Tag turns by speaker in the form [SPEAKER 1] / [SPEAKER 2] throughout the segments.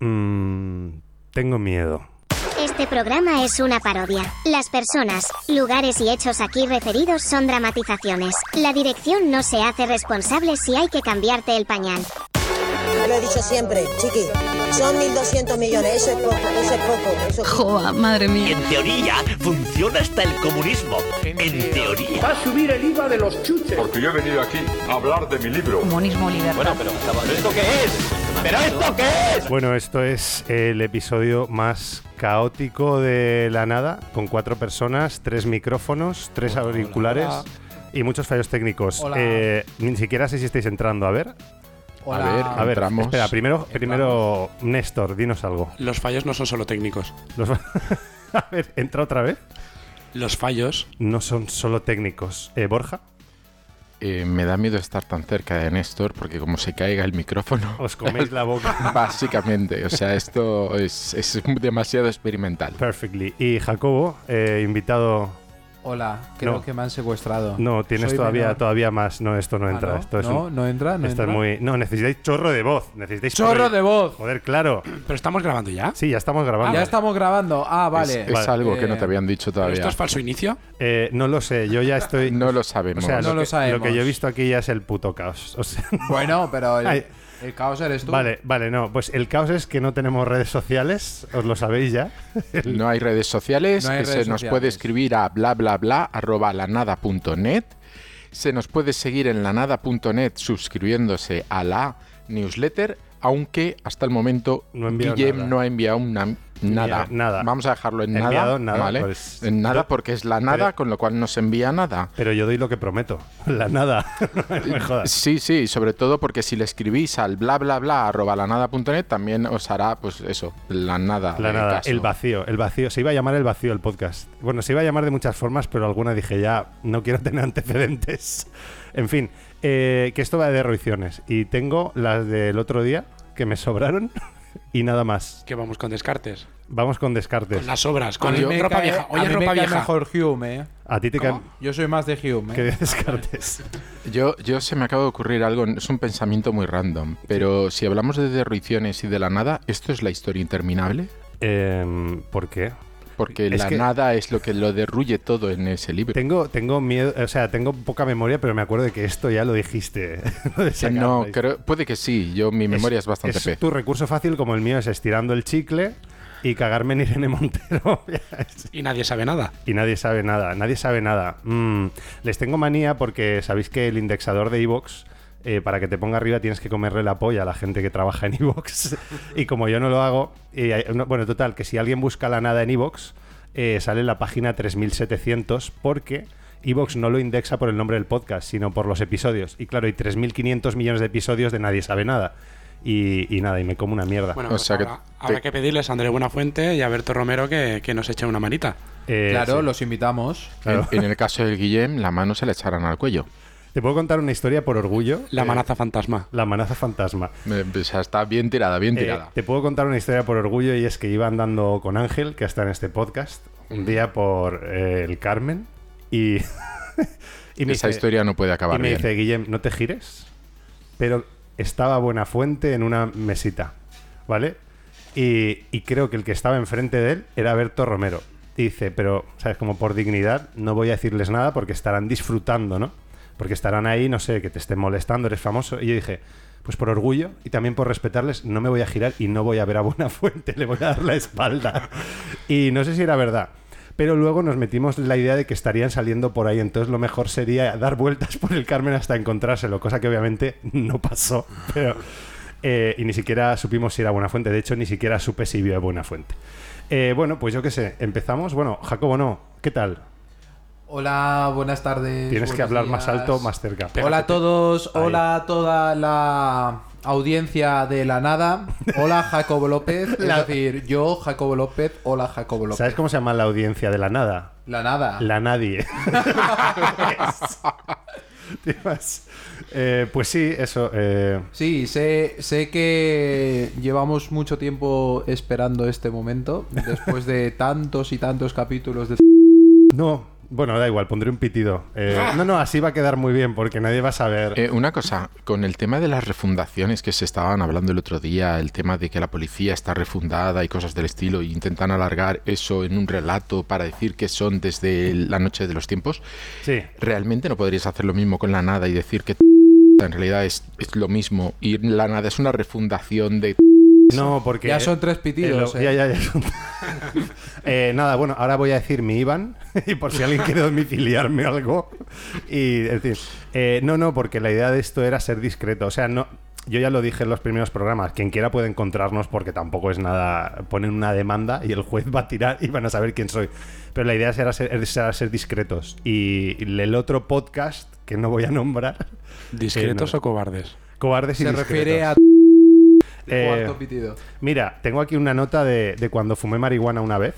[SPEAKER 1] Mm, tengo miedo.
[SPEAKER 2] Este programa es una parodia. Las personas, lugares y hechos aquí referidos son dramatizaciones. La dirección no se hace responsable si hay que cambiarte el pañal.
[SPEAKER 3] Lo he dicho siempre, chiqui. Son 1.200 millones, eso es poco, eso es poco. Eso es poco.
[SPEAKER 4] Joa, madre mía.
[SPEAKER 5] en teoría funciona hasta el comunismo. En teoría.
[SPEAKER 6] Va a subir el IVA de los chuches.
[SPEAKER 7] Porque yo he venido aquí a hablar de mi libro.
[SPEAKER 4] Comunismo libertad.
[SPEAKER 5] pero ¿esto qué es? ¿Pero esto qué es?
[SPEAKER 1] Bueno, esto es el episodio más caótico de la nada, con cuatro personas, tres micrófonos, tres auriculares y muchos fallos técnicos. Eh, ni siquiera sé si estáis entrando. A ver,
[SPEAKER 8] Hola.
[SPEAKER 9] A ver,
[SPEAKER 1] a ver,
[SPEAKER 9] Entramos.
[SPEAKER 1] espera, primero, primero Néstor, dinos algo.
[SPEAKER 10] Los fallos no son solo técnicos.
[SPEAKER 1] Los- a ver, entra otra vez.
[SPEAKER 10] Los fallos.
[SPEAKER 1] No son solo técnicos. Eh, Borja,
[SPEAKER 9] Eh, me da miedo estar tan cerca de Néstor porque como se caiga el micrófono,
[SPEAKER 1] os coméis la boca.
[SPEAKER 9] básicamente, o sea, esto es, es demasiado experimental.
[SPEAKER 1] Perfectly. Y Jacobo, eh, invitado.
[SPEAKER 8] Hola, creo
[SPEAKER 1] No.
[SPEAKER 8] que me han secuestrado.
[SPEAKER 1] No, tienes
[SPEAKER 8] Soy
[SPEAKER 1] todavía,
[SPEAKER 8] menor.
[SPEAKER 1] todavía más. No, esto no
[SPEAKER 8] Ah,
[SPEAKER 1] entra.
[SPEAKER 8] ¿no?
[SPEAKER 1] Esto es
[SPEAKER 8] no,
[SPEAKER 1] un-
[SPEAKER 8] no entra, no
[SPEAKER 1] esto es
[SPEAKER 8] entra.
[SPEAKER 1] muy. No, necesitáis chorro de voz. Necesitáis
[SPEAKER 8] ¡Chorro de voz!
[SPEAKER 1] Joder, claro.
[SPEAKER 10] Pero estamos grabando ya.
[SPEAKER 1] Sí, ya estamos grabando.
[SPEAKER 8] ya estamos grabando. Ah, vale.
[SPEAKER 9] Es, es algo que no te
[SPEAKER 8] Eh,
[SPEAKER 9] habían dicho
[SPEAKER 10] ¿Pero
[SPEAKER 9] todavía.
[SPEAKER 10] esto es falso inicio?
[SPEAKER 1] Eh, no lo sé, yo ya estoy.
[SPEAKER 9] No lo
[SPEAKER 1] o
[SPEAKER 9] sabemos.
[SPEAKER 1] sea,
[SPEAKER 8] No
[SPEAKER 1] lo,
[SPEAKER 8] lo
[SPEAKER 1] que,
[SPEAKER 8] sabemos.
[SPEAKER 1] lo que yo he visto aquí ya es el puto caos. O sea,
[SPEAKER 8] Bueno, pero el. El caos eres tú.
[SPEAKER 1] vale, vale, no. Pues el caos es que no tenemos redes sociales, os lo sabéis ya.
[SPEAKER 9] No hay redes sociales,
[SPEAKER 8] No hay
[SPEAKER 9] que se
[SPEAKER 8] redes
[SPEAKER 9] nos puede escribir a bla bla bla arroba lanada.net. Se nos puede seguir en lanada.net suscribiéndose a la newsletter, aunque hasta el momento
[SPEAKER 1] No
[SPEAKER 9] Guillem
[SPEAKER 1] nada.
[SPEAKER 9] no ha enviado una- nada.
[SPEAKER 1] nada.
[SPEAKER 9] Vamos a dejarlo en nada,
[SPEAKER 1] enviado nada,
[SPEAKER 9] ¿vale?
[SPEAKER 1] pues,
[SPEAKER 9] en nada
[SPEAKER 1] yo-
[SPEAKER 9] porque es la nada,
[SPEAKER 1] pero-
[SPEAKER 9] con lo cual no se envía nada.
[SPEAKER 1] Pero yo doy lo que prometo. La nada. no me jodas.
[SPEAKER 9] Sí, sí, sobre todo porque si le escribís al bla bla bla arroba lanada.net también os hará, pues eso, la nada.
[SPEAKER 1] La nada,
[SPEAKER 9] caso.
[SPEAKER 1] el vacío, el vacío. Se iba a llamar el vacío el podcast. Bueno, se iba a llamar de muchas formas, pero alguna dije ya, no quiero tener antecedentes. En fin, eh, que esto va de derroiciones. Y tengo las del otro día que me sobraron y nada más.
[SPEAKER 10] Que vamos con descartes.
[SPEAKER 1] Vamos con descartes.
[SPEAKER 10] Con las obras, con el- ropa
[SPEAKER 8] cae-
[SPEAKER 10] vieja.
[SPEAKER 8] a
[SPEAKER 10] Oye,
[SPEAKER 8] me
[SPEAKER 10] ropa
[SPEAKER 8] cae
[SPEAKER 10] vieja.
[SPEAKER 8] mejor Hume, ¿eh?
[SPEAKER 1] A ti te caen.
[SPEAKER 8] Yo soy más de Hume.
[SPEAKER 1] ¿Qué
[SPEAKER 8] ¿eh?
[SPEAKER 1] descartes?
[SPEAKER 9] Yo, yo se me acaba de ocurrir algo, es un pensamiento muy random, pero si hablamos de derriciones y de la nada, ¿esto es la historia interminable?
[SPEAKER 1] Em, ¿Por qué?
[SPEAKER 9] Porque
[SPEAKER 1] Es
[SPEAKER 9] la
[SPEAKER 1] que-
[SPEAKER 9] nada es lo que lo derruye todo en ese libro.
[SPEAKER 1] Tengo, tengo miedo, o sea, tengo poca memoria, pero me acuerdo de que esto ya lo dijiste. lo
[SPEAKER 9] no, creo, puede que sí, yo mi memoria es, bastante
[SPEAKER 1] es
[SPEAKER 9] pez.
[SPEAKER 1] tu recurso fácil como el mío es estirando el chicle y cagarme en Irene Montero.
[SPEAKER 10] Y nadie sabe nada.
[SPEAKER 1] y nadie sabe nada, nadie sabe nada. Mm, les tengo manía porque sabéis que el indexador de Evox, eh, para que te ponga arriba tienes que comerle la polla a la gente que trabaja en Evox. y como yo no lo hago, y hay- no- bueno, total, que si alguien busca la nada en Evox, eh, sale en la página 3700 porque... Evox no lo indexa por el nombre del podcast, sino por los episodios. Y claro, hay 3.500 millones de episodios de Nadie sabe nada. Y, y nada, y me como una mierda.
[SPEAKER 10] Bueno,
[SPEAKER 9] O sea que
[SPEAKER 10] habrá,
[SPEAKER 9] te-
[SPEAKER 10] habrá que pedirles a André Buenafuente y a Berto Romero que, que nos echen una manita.
[SPEAKER 1] Eh,
[SPEAKER 8] Claro,
[SPEAKER 1] sí.
[SPEAKER 8] los invitamos.
[SPEAKER 1] Claro.
[SPEAKER 9] En, en el caso del Guillem, la mano se le echarán al cuello.
[SPEAKER 1] Te puedo contar una historia por orgullo.
[SPEAKER 10] La
[SPEAKER 1] Eh,
[SPEAKER 10] manaza fantasma.
[SPEAKER 1] La manaza fantasma.
[SPEAKER 9] Eh, está bien tirada, bien
[SPEAKER 1] Eh,
[SPEAKER 9] tirada.
[SPEAKER 1] te puedo contar una historia por orgullo y es que iba andando con Ángel, que está en este podcast, un día por eh, el Carmen y, y me
[SPEAKER 9] Esa
[SPEAKER 1] dice,
[SPEAKER 9] historia no puede
[SPEAKER 1] y
[SPEAKER 9] acabar
[SPEAKER 1] me
[SPEAKER 9] bien.
[SPEAKER 1] dice, Guillem, no te gires, pero estaba buena fuente en una mesita, ¿vale? Y, y creo que el que estaba enfrente de él era Berto Romero. Y dice, pero, ¿sabes? Como por dignidad, no voy a decirles nada porque estarán disfrutando, ¿no? Porque estarán ahí, no sé, que te estén molestando, eres famoso. Y yo dije, pues por orgullo y también por respetarles, no me voy a girar y no voy a ver a Buena Fuente, le voy a dar la espalda. Y no sé si era verdad. Pero luego nos metimos la idea de que estarían saliendo por ahí, entonces lo mejor sería dar vueltas por el Carmen hasta encontrárselo, cosa que obviamente no pasó. Eh, y ni siquiera supimos si era Buena Fuente, de hecho ni siquiera supe si vio a Buena Fuente. Eh, bueno, pues yo qué sé, empezamos. Bueno, Jacobo, no, ¿qué tal?
[SPEAKER 8] Hola, buenas tardes.
[SPEAKER 1] Tienes que hablar más alto, más cerca.
[SPEAKER 8] Hola a todos,
[SPEAKER 1] Ahí.
[SPEAKER 8] hola a toda la audiencia de la nada. Hola Jacobo López,
[SPEAKER 1] La-
[SPEAKER 8] es decir, yo Jacobo López, hola Jacobo López.
[SPEAKER 1] ¿Sabes cómo se llama la audiencia de la nada?
[SPEAKER 8] La nada.
[SPEAKER 1] La nadie. Eh, pues sí, eso. eh,
[SPEAKER 8] Sí, sé, sé que llevamos mucho tiempo esperando este momento, después de tantos y tantos capítulos de...
[SPEAKER 1] no, Bueno, da igual, pondré un pitido. Eh, no, no, así va a quedar muy bien porque nadie va a saber.
[SPEAKER 9] Eh, una cosa, con el tema de las refundaciones que se estaban hablando el otro día, el tema de que la policía está refundada y cosas del estilo, e intentan alargar eso en un relato para decir que son desde la noche de los tiempos,
[SPEAKER 1] Sí.
[SPEAKER 9] ¿realmente no podrías hacer lo mismo con la nada y decir que en realidad es, es lo mismo? Y la nada es una refundación de...
[SPEAKER 1] No, porque.
[SPEAKER 8] Ya son tres
[SPEAKER 1] Eh,
[SPEAKER 8] pitidos.
[SPEAKER 1] lo-
[SPEAKER 8] eh.
[SPEAKER 1] ya, ya, ya son- Eh, nada, bueno, ahora voy a decir mi IBAN y por si alguien quiere domiciliarme algo. Y decir, eh, no, no, porque la idea de esto era ser discreto. O sea, no. Yo ya lo dije en los primeros programas. Quien quiera puede encontrarnos porque tampoco es nada. Ponen una demanda y el juez va a tirar y van a saber quién soy. Pero la idea era ser, era ser discretos. Y el otro podcast que no voy a nombrar.
[SPEAKER 10] ¿Discretos
[SPEAKER 1] Eh, no.
[SPEAKER 10] o cobardes?
[SPEAKER 1] Cobardes y
[SPEAKER 8] Se
[SPEAKER 1] discretos.
[SPEAKER 8] refiere a
[SPEAKER 1] Eh,
[SPEAKER 8] cuarto pitido.
[SPEAKER 1] Mira, tengo aquí una nota de, de cuando fumé marihuana una vez,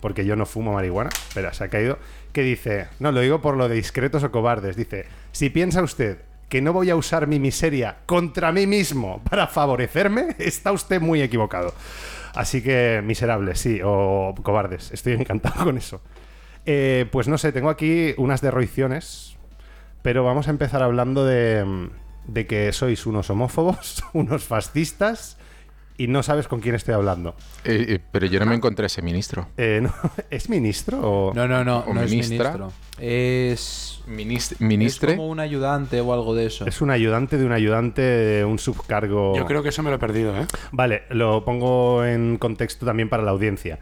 [SPEAKER 1] porque yo no fumo marihuana, pero se ha caído, que dice, no, lo digo por lo de discretos o cobardes, dice, si piensa usted que no voy a usar mi miseria contra mí mismo para favorecerme, está usted muy equivocado. Así que miserables, sí, o cobardes, estoy encantado con eso. Eh, pues no sé, tengo aquí unas derroiciones, pero vamos a empezar hablando de, de que sois unos homófobos, unos fascistas y no sabes con quién estoy hablando.
[SPEAKER 9] Eh, eh, pero yo no me encontré ese ministro.
[SPEAKER 1] Eh, no, ¿Es ministro o...?
[SPEAKER 8] No, no, no,
[SPEAKER 9] o
[SPEAKER 8] no es
[SPEAKER 9] ministra.
[SPEAKER 8] ministro. Es,
[SPEAKER 9] Minist-
[SPEAKER 8] es
[SPEAKER 9] ministre.
[SPEAKER 8] como un ayudante o algo de eso.
[SPEAKER 1] Es un ayudante de un ayudante de un subcargo...
[SPEAKER 10] Yo creo que eso me lo he perdido, ¿eh?
[SPEAKER 1] Vale, lo pongo en contexto también para la audiencia.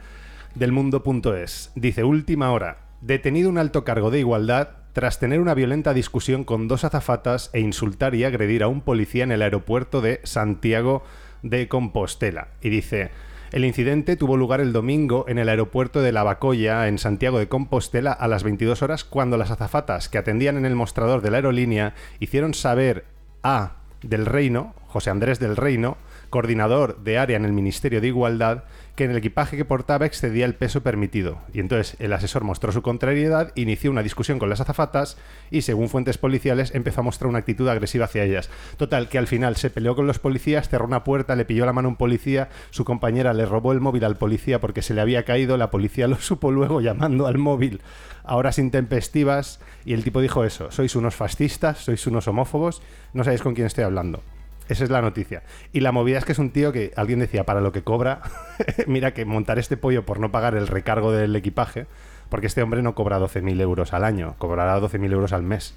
[SPEAKER 1] Del mundo.es. Dice, última hora. Detenido un alto cargo de igualdad tras tener una violenta discusión con dos azafatas e insultar y agredir a un policía en el aeropuerto de Santiago de Compostela. Y dice, el incidente tuvo lugar el domingo en el aeropuerto de Lavacolla, en Santiago de Compostela, a las 22 horas, cuando las azafatas que atendían en el mostrador de la aerolínea hicieron saber a del Reino, José Andrés del Reino, coordinador de área en el Ministerio de Igualdad, que en el equipaje que portaba excedía el peso permitido. Y entonces el asesor mostró su contrariedad, inició una discusión con las azafatas y, según fuentes policiales, empezó a mostrar una actitud agresiva hacia ellas. Total, que al final se peleó con los policías, cerró una puerta, le pilló la mano a un policía, su compañera le robó el móvil al policía porque se le había caído, la policía lo supo luego llamando al móvil a horas intempestivas y el tipo dijo eso, sois unos fascistas, sois unos homófobos, no sabéis con quién estoy hablando. Esa es la noticia. Y la movida es que es un tío que alguien decía, para lo que cobra, mira que montar este pollo por no pagar el recargo del equipaje, porque este hombre no cobra 12.000 euros al año, cobrará 12.000 euros al mes,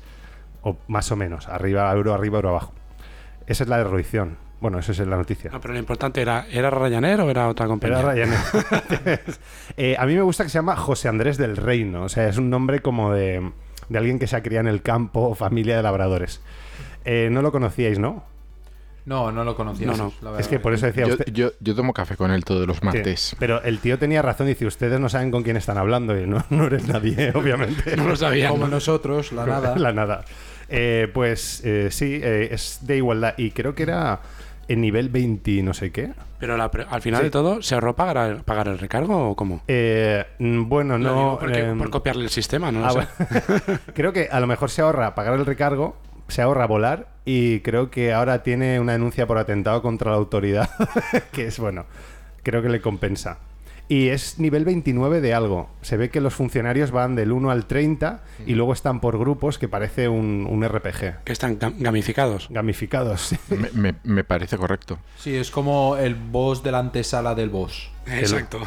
[SPEAKER 1] o más o menos, arriba, euro arriba, euro abajo. Esa es la derroición. Bueno, esa es la noticia.
[SPEAKER 10] No, pero lo importante era, ¿era Ryanair o era otra compañía?
[SPEAKER 1] Era Ryanair. Eh, a mí me gusta que se llama José Andrés del Reino. O sea, es un nombre como de, de alguien que se ha criado en el campo o familia de labradores. Eh, no lo conocíais, ¿no?
[SPEAKER 8] No, no lo conocía.
[SPEAKER 10] No, no.
[SPEAKER 8] la.
[SPEAKER 1] Es que por eso decía
[SPEAKER 9] Yo,
[SPEAKER 1] usted.
[SPEAKER 9] yo- yo tomo café con él todos los
[SPEAKER 1] Sí,
[SPEAKER 9] martes.
[SPEAKER 1] pero el tío tenía razón. Dice: Ustedes no saben con quién están hablando. Y no, no eres nadie, obviamente.
[SPEAKER 10] No lo sabía.
[SPEAKER 8] Como
[SPEAKER 10] ¿no?
[SPEAKER 8] nosotros, la nada.
[SPEAKER 1] La nada. Eh, pues eh, sí, eh, es de igualdad. Y creo que era en nivel 20 y no sé qué.
[SPEAKER 10] Pero la pre- al final
[SPEAKER 1] Sí.
[SPEAKER 10] de todo, ¿se ahorró pagar el, pagar el recargo o cómo?
[SPEAKER 1] Eh, mm, bueno, no.
[SPEAKER 10] porque-
[SPEAKER 1] em,
[SPEAKER 10] por copiarle el sistema, ¿no? lo
[SPEAKER 1] Ah,
[SPEAKER 10] sé.
[SPEAKER 1] bueno. creo que a lo mejor se ahorra pagar el recargo, se ahorra volar y creo que ahora tiene una denuncia por atentado contra la autoridad, que es bueno, creo que le compensa. Y es nivel 29 de algo. Se ve que los funcionarios van del 1 al 30 y luego están por grupos que parece un, un RPG.
[SPEAKER 10] Que están gam- gamificados.
[SPEAKER 1] Gamificados.
[SPEAKER 9] Me, me- me parece correcto.
[SPEAKER 8] Sí, es como el boss de la antesala del boss.
[SPEAKER 10] Exacto.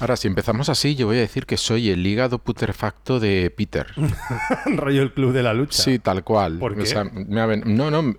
[SPEAKER 9] Ahora, si empezamos así, yo voy a decir que soy el hígado putrefacto de Peter.
[SPEAKER 1] Rollo el club de la lucha.
[SPEAKER 9] Sí, tal cual.
[SPEAKER 1] ¿Por
[SPEAKER 9] O sea, me no, no,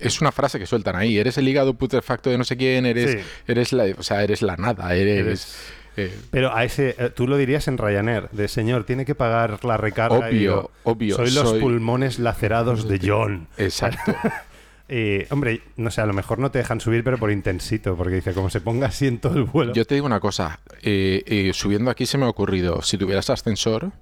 [SPEAKER 9] es una frase que sueltan ahí. Eres el hígado putrefacto de no sé quién, eres,
[SPEAKER 1] Sí.
[SPEAKER 9] eres la, o sea, eres la nada, eres,
[SPEAKER 1] Eres-
[SPEAKER 9] eh,
[SPEAKER 1] Pero a ese, eh, tú lo dirías en Ryanair, de señor, tiene que pagar la recarga. y
[SPEAKER 9] Obvio,
[SPEAKER 1] digo,
[SPEAKER 9] obvio,
[SPEAKER 1] Soy los
[SPEAKER 9] soy-
[SPEAKER 1] pulmones lacerados de John.
[SPEAKER 9] exacto.
[SPEAKER 1] Eh, hombre, no sé, a lo mejor no te dejan subir, pero por intensito, porque dice, como se ponga así en todo el vuelo.
[SPEAKER 9] Yo te digo una cosa, eh, eh, subiendo aquí se me ha ocurrido, si tuvieras ascensor,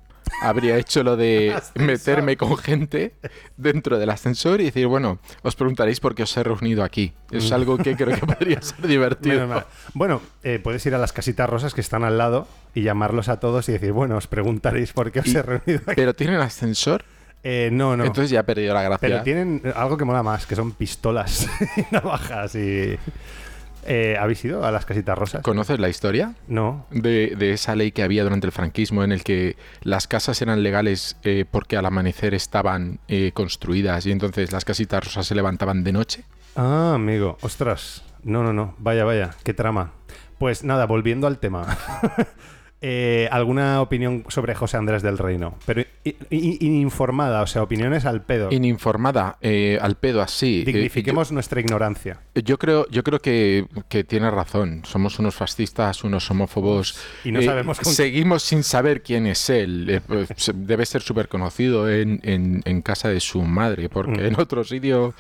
[SPEAKER 9] habría hecho lo de meterme con gente dentro del ascensor y decir, bueno, os preguntaréis por qué os he reunido aquí. Es algo que creo que podría ser divertido.
[SPEAKER 1] Bueno, eh, puedes ir a las casitas rosas que están al lado y llamarlos a todos y decir, bueno, os preguntaréis por qué os he reunido aquí.
[SPEAKER 9] Pero tienen ascensor,
[SPEAKER 1] Eh, no, no.
[SPEAKER 9] entonces ya he perdido la gracia.
[SPEAKER 1] pero tienen algo que mola más, que son pistolas y navajas y... Eh, ¿Habéis ido a las casitas rosas?
[SPEAKER 9] ¿Conoces la historia?
[SPEAKER 1] No.
[SPEAKER 9] De, de esa ley que había durante el franquismo en el que las casas eran legales eh, porque al amanecer estaban eh, construidas y entonces las casitas rosas se levantaban de noche.
[SPEAKER 1] Ah, amigo. Ostras. No, no, no. Vaya, vaya. Qué trama. Pues nada, volviendo al tema. Eh, ¿Alguna opinión sobre José Andrés del Reino? Pero i- i- informada, o sea, opiniones al pedo.
[SPEAKER 9] Ininformada, eh, al pedo así. Eh,
[SPEAKER 1] Dignifiquemos nuestra ignorancia.
[SPEAKER 9] yo, creo, yo creo que, que tiene razón. Somos unos fascistas, unos homófobos.
[SPEAKER 1] Y no
[SPEAKER 9] Eh,
[SPEAKER 1] sabemos con-
[SPEAKER 9] Seguimos sin saber quién es él. Eh, pues, debe ser súper conocido en, en- en casa de su madre, porque
[SPEAKER 1] Mm.
[SPEAKER 9] en otro sitio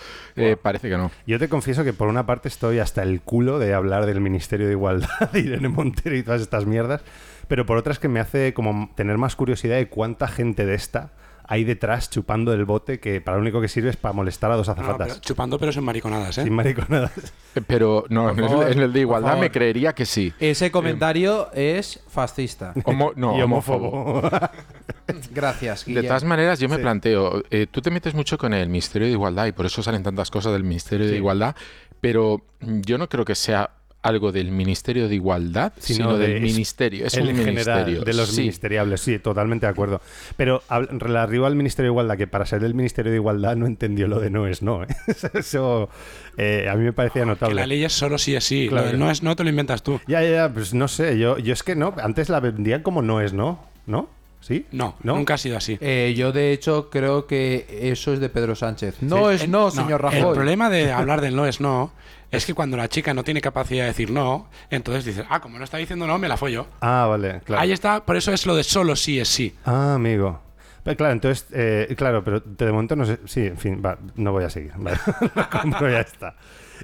[SPEAKER 9] parece que no.
[SPEAKER 1] Yo te confieso que por una parte estoy hasta el culo de hablar del Ministerio de Igualdad de Irene Montero y todas estas mierdas, pero por otra es que me hace como tener más curiosidad de cuánta gente de esta hay detrás chupando el bote que para lo único que sirve es para molestar a dos
[SPEAKER 10] No,
[SPEAKER 1] azafatas.
[SPEAKER 10] pero chupando, pero sin mariconadas, ¿eh?
[SPEAKER 1] Sin mariconadas.
[SPEAKER 9] Eh, Pero no, en el,
[SPEAKER 8] favor,
[SPEAKER 9] en el de igualdad me creería que sí.
[SPEAKER 8] Ese comentario es fascista.
[SPEAKER 9] Homo- no,
[SPEAKER 1] y
[SPEAKER 9] homófobo.
[SPEAKER 8] Gracias,
[SPEAKER 9] De todas maneras, yo me
[SPEAKER 1] Sí.
[SPEAKER 9] planteo, eh, tú te metes mucho con el Ministerio de Igualdad y por eso salen tantas cosas del Ministerio
[SPEAKER 1] Sí.
[SPEAKER 9] de Igualdad, pero yo no creo que sea algo del Ministerio de Igualdad,
[SPEAKER 1] Sino
[SPEAKER 9] sino,
[SPEAKER 1] de-
[SPEAKER 9] del
[SPEAKER 1] es-
[SPEAKER 9] ministerio. Es
[SPEAKER 1] el
[SPEAKER 9] un
[SPEAKER 1] general
[SPEAKER 9] ministerio.
[SPEAKER 1] de los
[SPEAKER 9] sí.
[SPEAKER 1] ministeriables, sí, totalmente de acuerdo. Pero relativo al Ministerio de Igualdad, que para ser del Ministerio de Igualdad no entendió lo de no es no. ¿eh? Eso eh, a mí me parecía
[SPEAKER 10] Que
[SPEAKER 1] notable.
[SPEAKER 10] la ley es solo sí es sí.
[SPEAKER 1] Claro.
[SPEAKER 10] Lo de no es no te lo inventas tú.
[SPEAKER 1] Ya, ya, pues no sé, yo, yo es que no, antes la vendían como no es no, ¿no? ¿Sí?
[SPEAKER 10] No,
[SPEAKER 1] ¿No?
[SPEAKER 10] nunca ha sido así.
[SPEAKER 8] Eh, yo, de hecho, creo que eso es de Pedro Sánchez. No es
[SPEAKER 10] El-
[SPEAKER 8] no, señor Rajoy.
[SPEAKER 10] El problema de hablar del no es no es que cuando la chica no tiene capacidad de decir no, entonces dices, ah, como no está diciendo no, me la follo.
[SPEAKER 1] Ah, vale, claro.
[SPEAKER 10] Ahí está, por eso es lo de solo sí es sí.
[SPEAKER 1] Ah, amigo. Pero claro, entonces, eh, claro, pero de momento no sé. Sí, en fin, va, no voy a seguir. Vale, lo compro, ya está.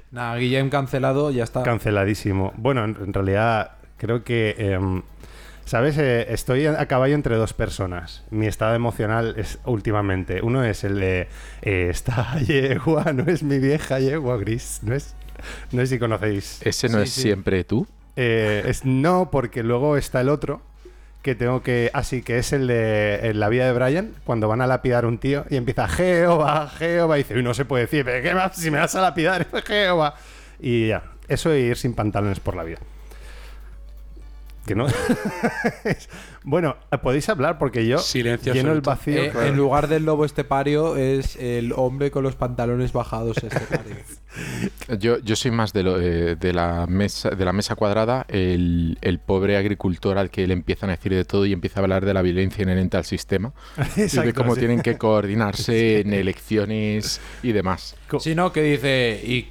[SPEAKER 8] Nah, Guillem cancelado, ya está.
[SPEAKER 1] Canceladísimo. Bueno, en, en realidad, creo que. em, ¿Sabes? Eh, estoy a caballo entre dos personas. Mi estado emocional es últimamente. Uno es el de. eh, esta yegua no es mi vieja yegua gris. No es. No sé si conocéis.
[SPEAKER 9] Ese no
[SPEAKER 8] Sí,
[SPEAKER 9] es
[SPEAKER 8] sí.
[SPEAKER 9] siempre tú.
[SPEAKER 1] Eh, es, no, porque luego está el otro que tengo que. Así que es el de en la vida de Brian, cuando van a lapidar un tío y empieza Jehová, Jehová, y dice, uy, no se puede decir, ¿pero qué más? Si me vas a lapidar, Jehová. Y ya, eso de ir sin pantalones por la vida. Que no. bueno, podéis hablar porque yo
[SPEAKER 10] Silencio
[SPEAKER 1] lleno el vacío.
[SPEAKER 8] Eh,
[SPEAKER 1] claro.
[SPEAKER 8] En lugar del lobo estepario es el hombre con los pantalones bajados estepario.
[SPEAKER 9] Yo, yo soy más de, lo, eh, de, la mesa, de la mesa cuadrada, el, el pobre agricultor al que le empiezan a decir de todo y empieza a hablar de la violencia inherente al sistema y de cómo
[SPEAKER 1] sí.
[SPEAKER 9] tienen que coordinarse en elecciones y demás.
[SPEAKER 1] Co-
[SPEAKER 8] Si no, que dice. Y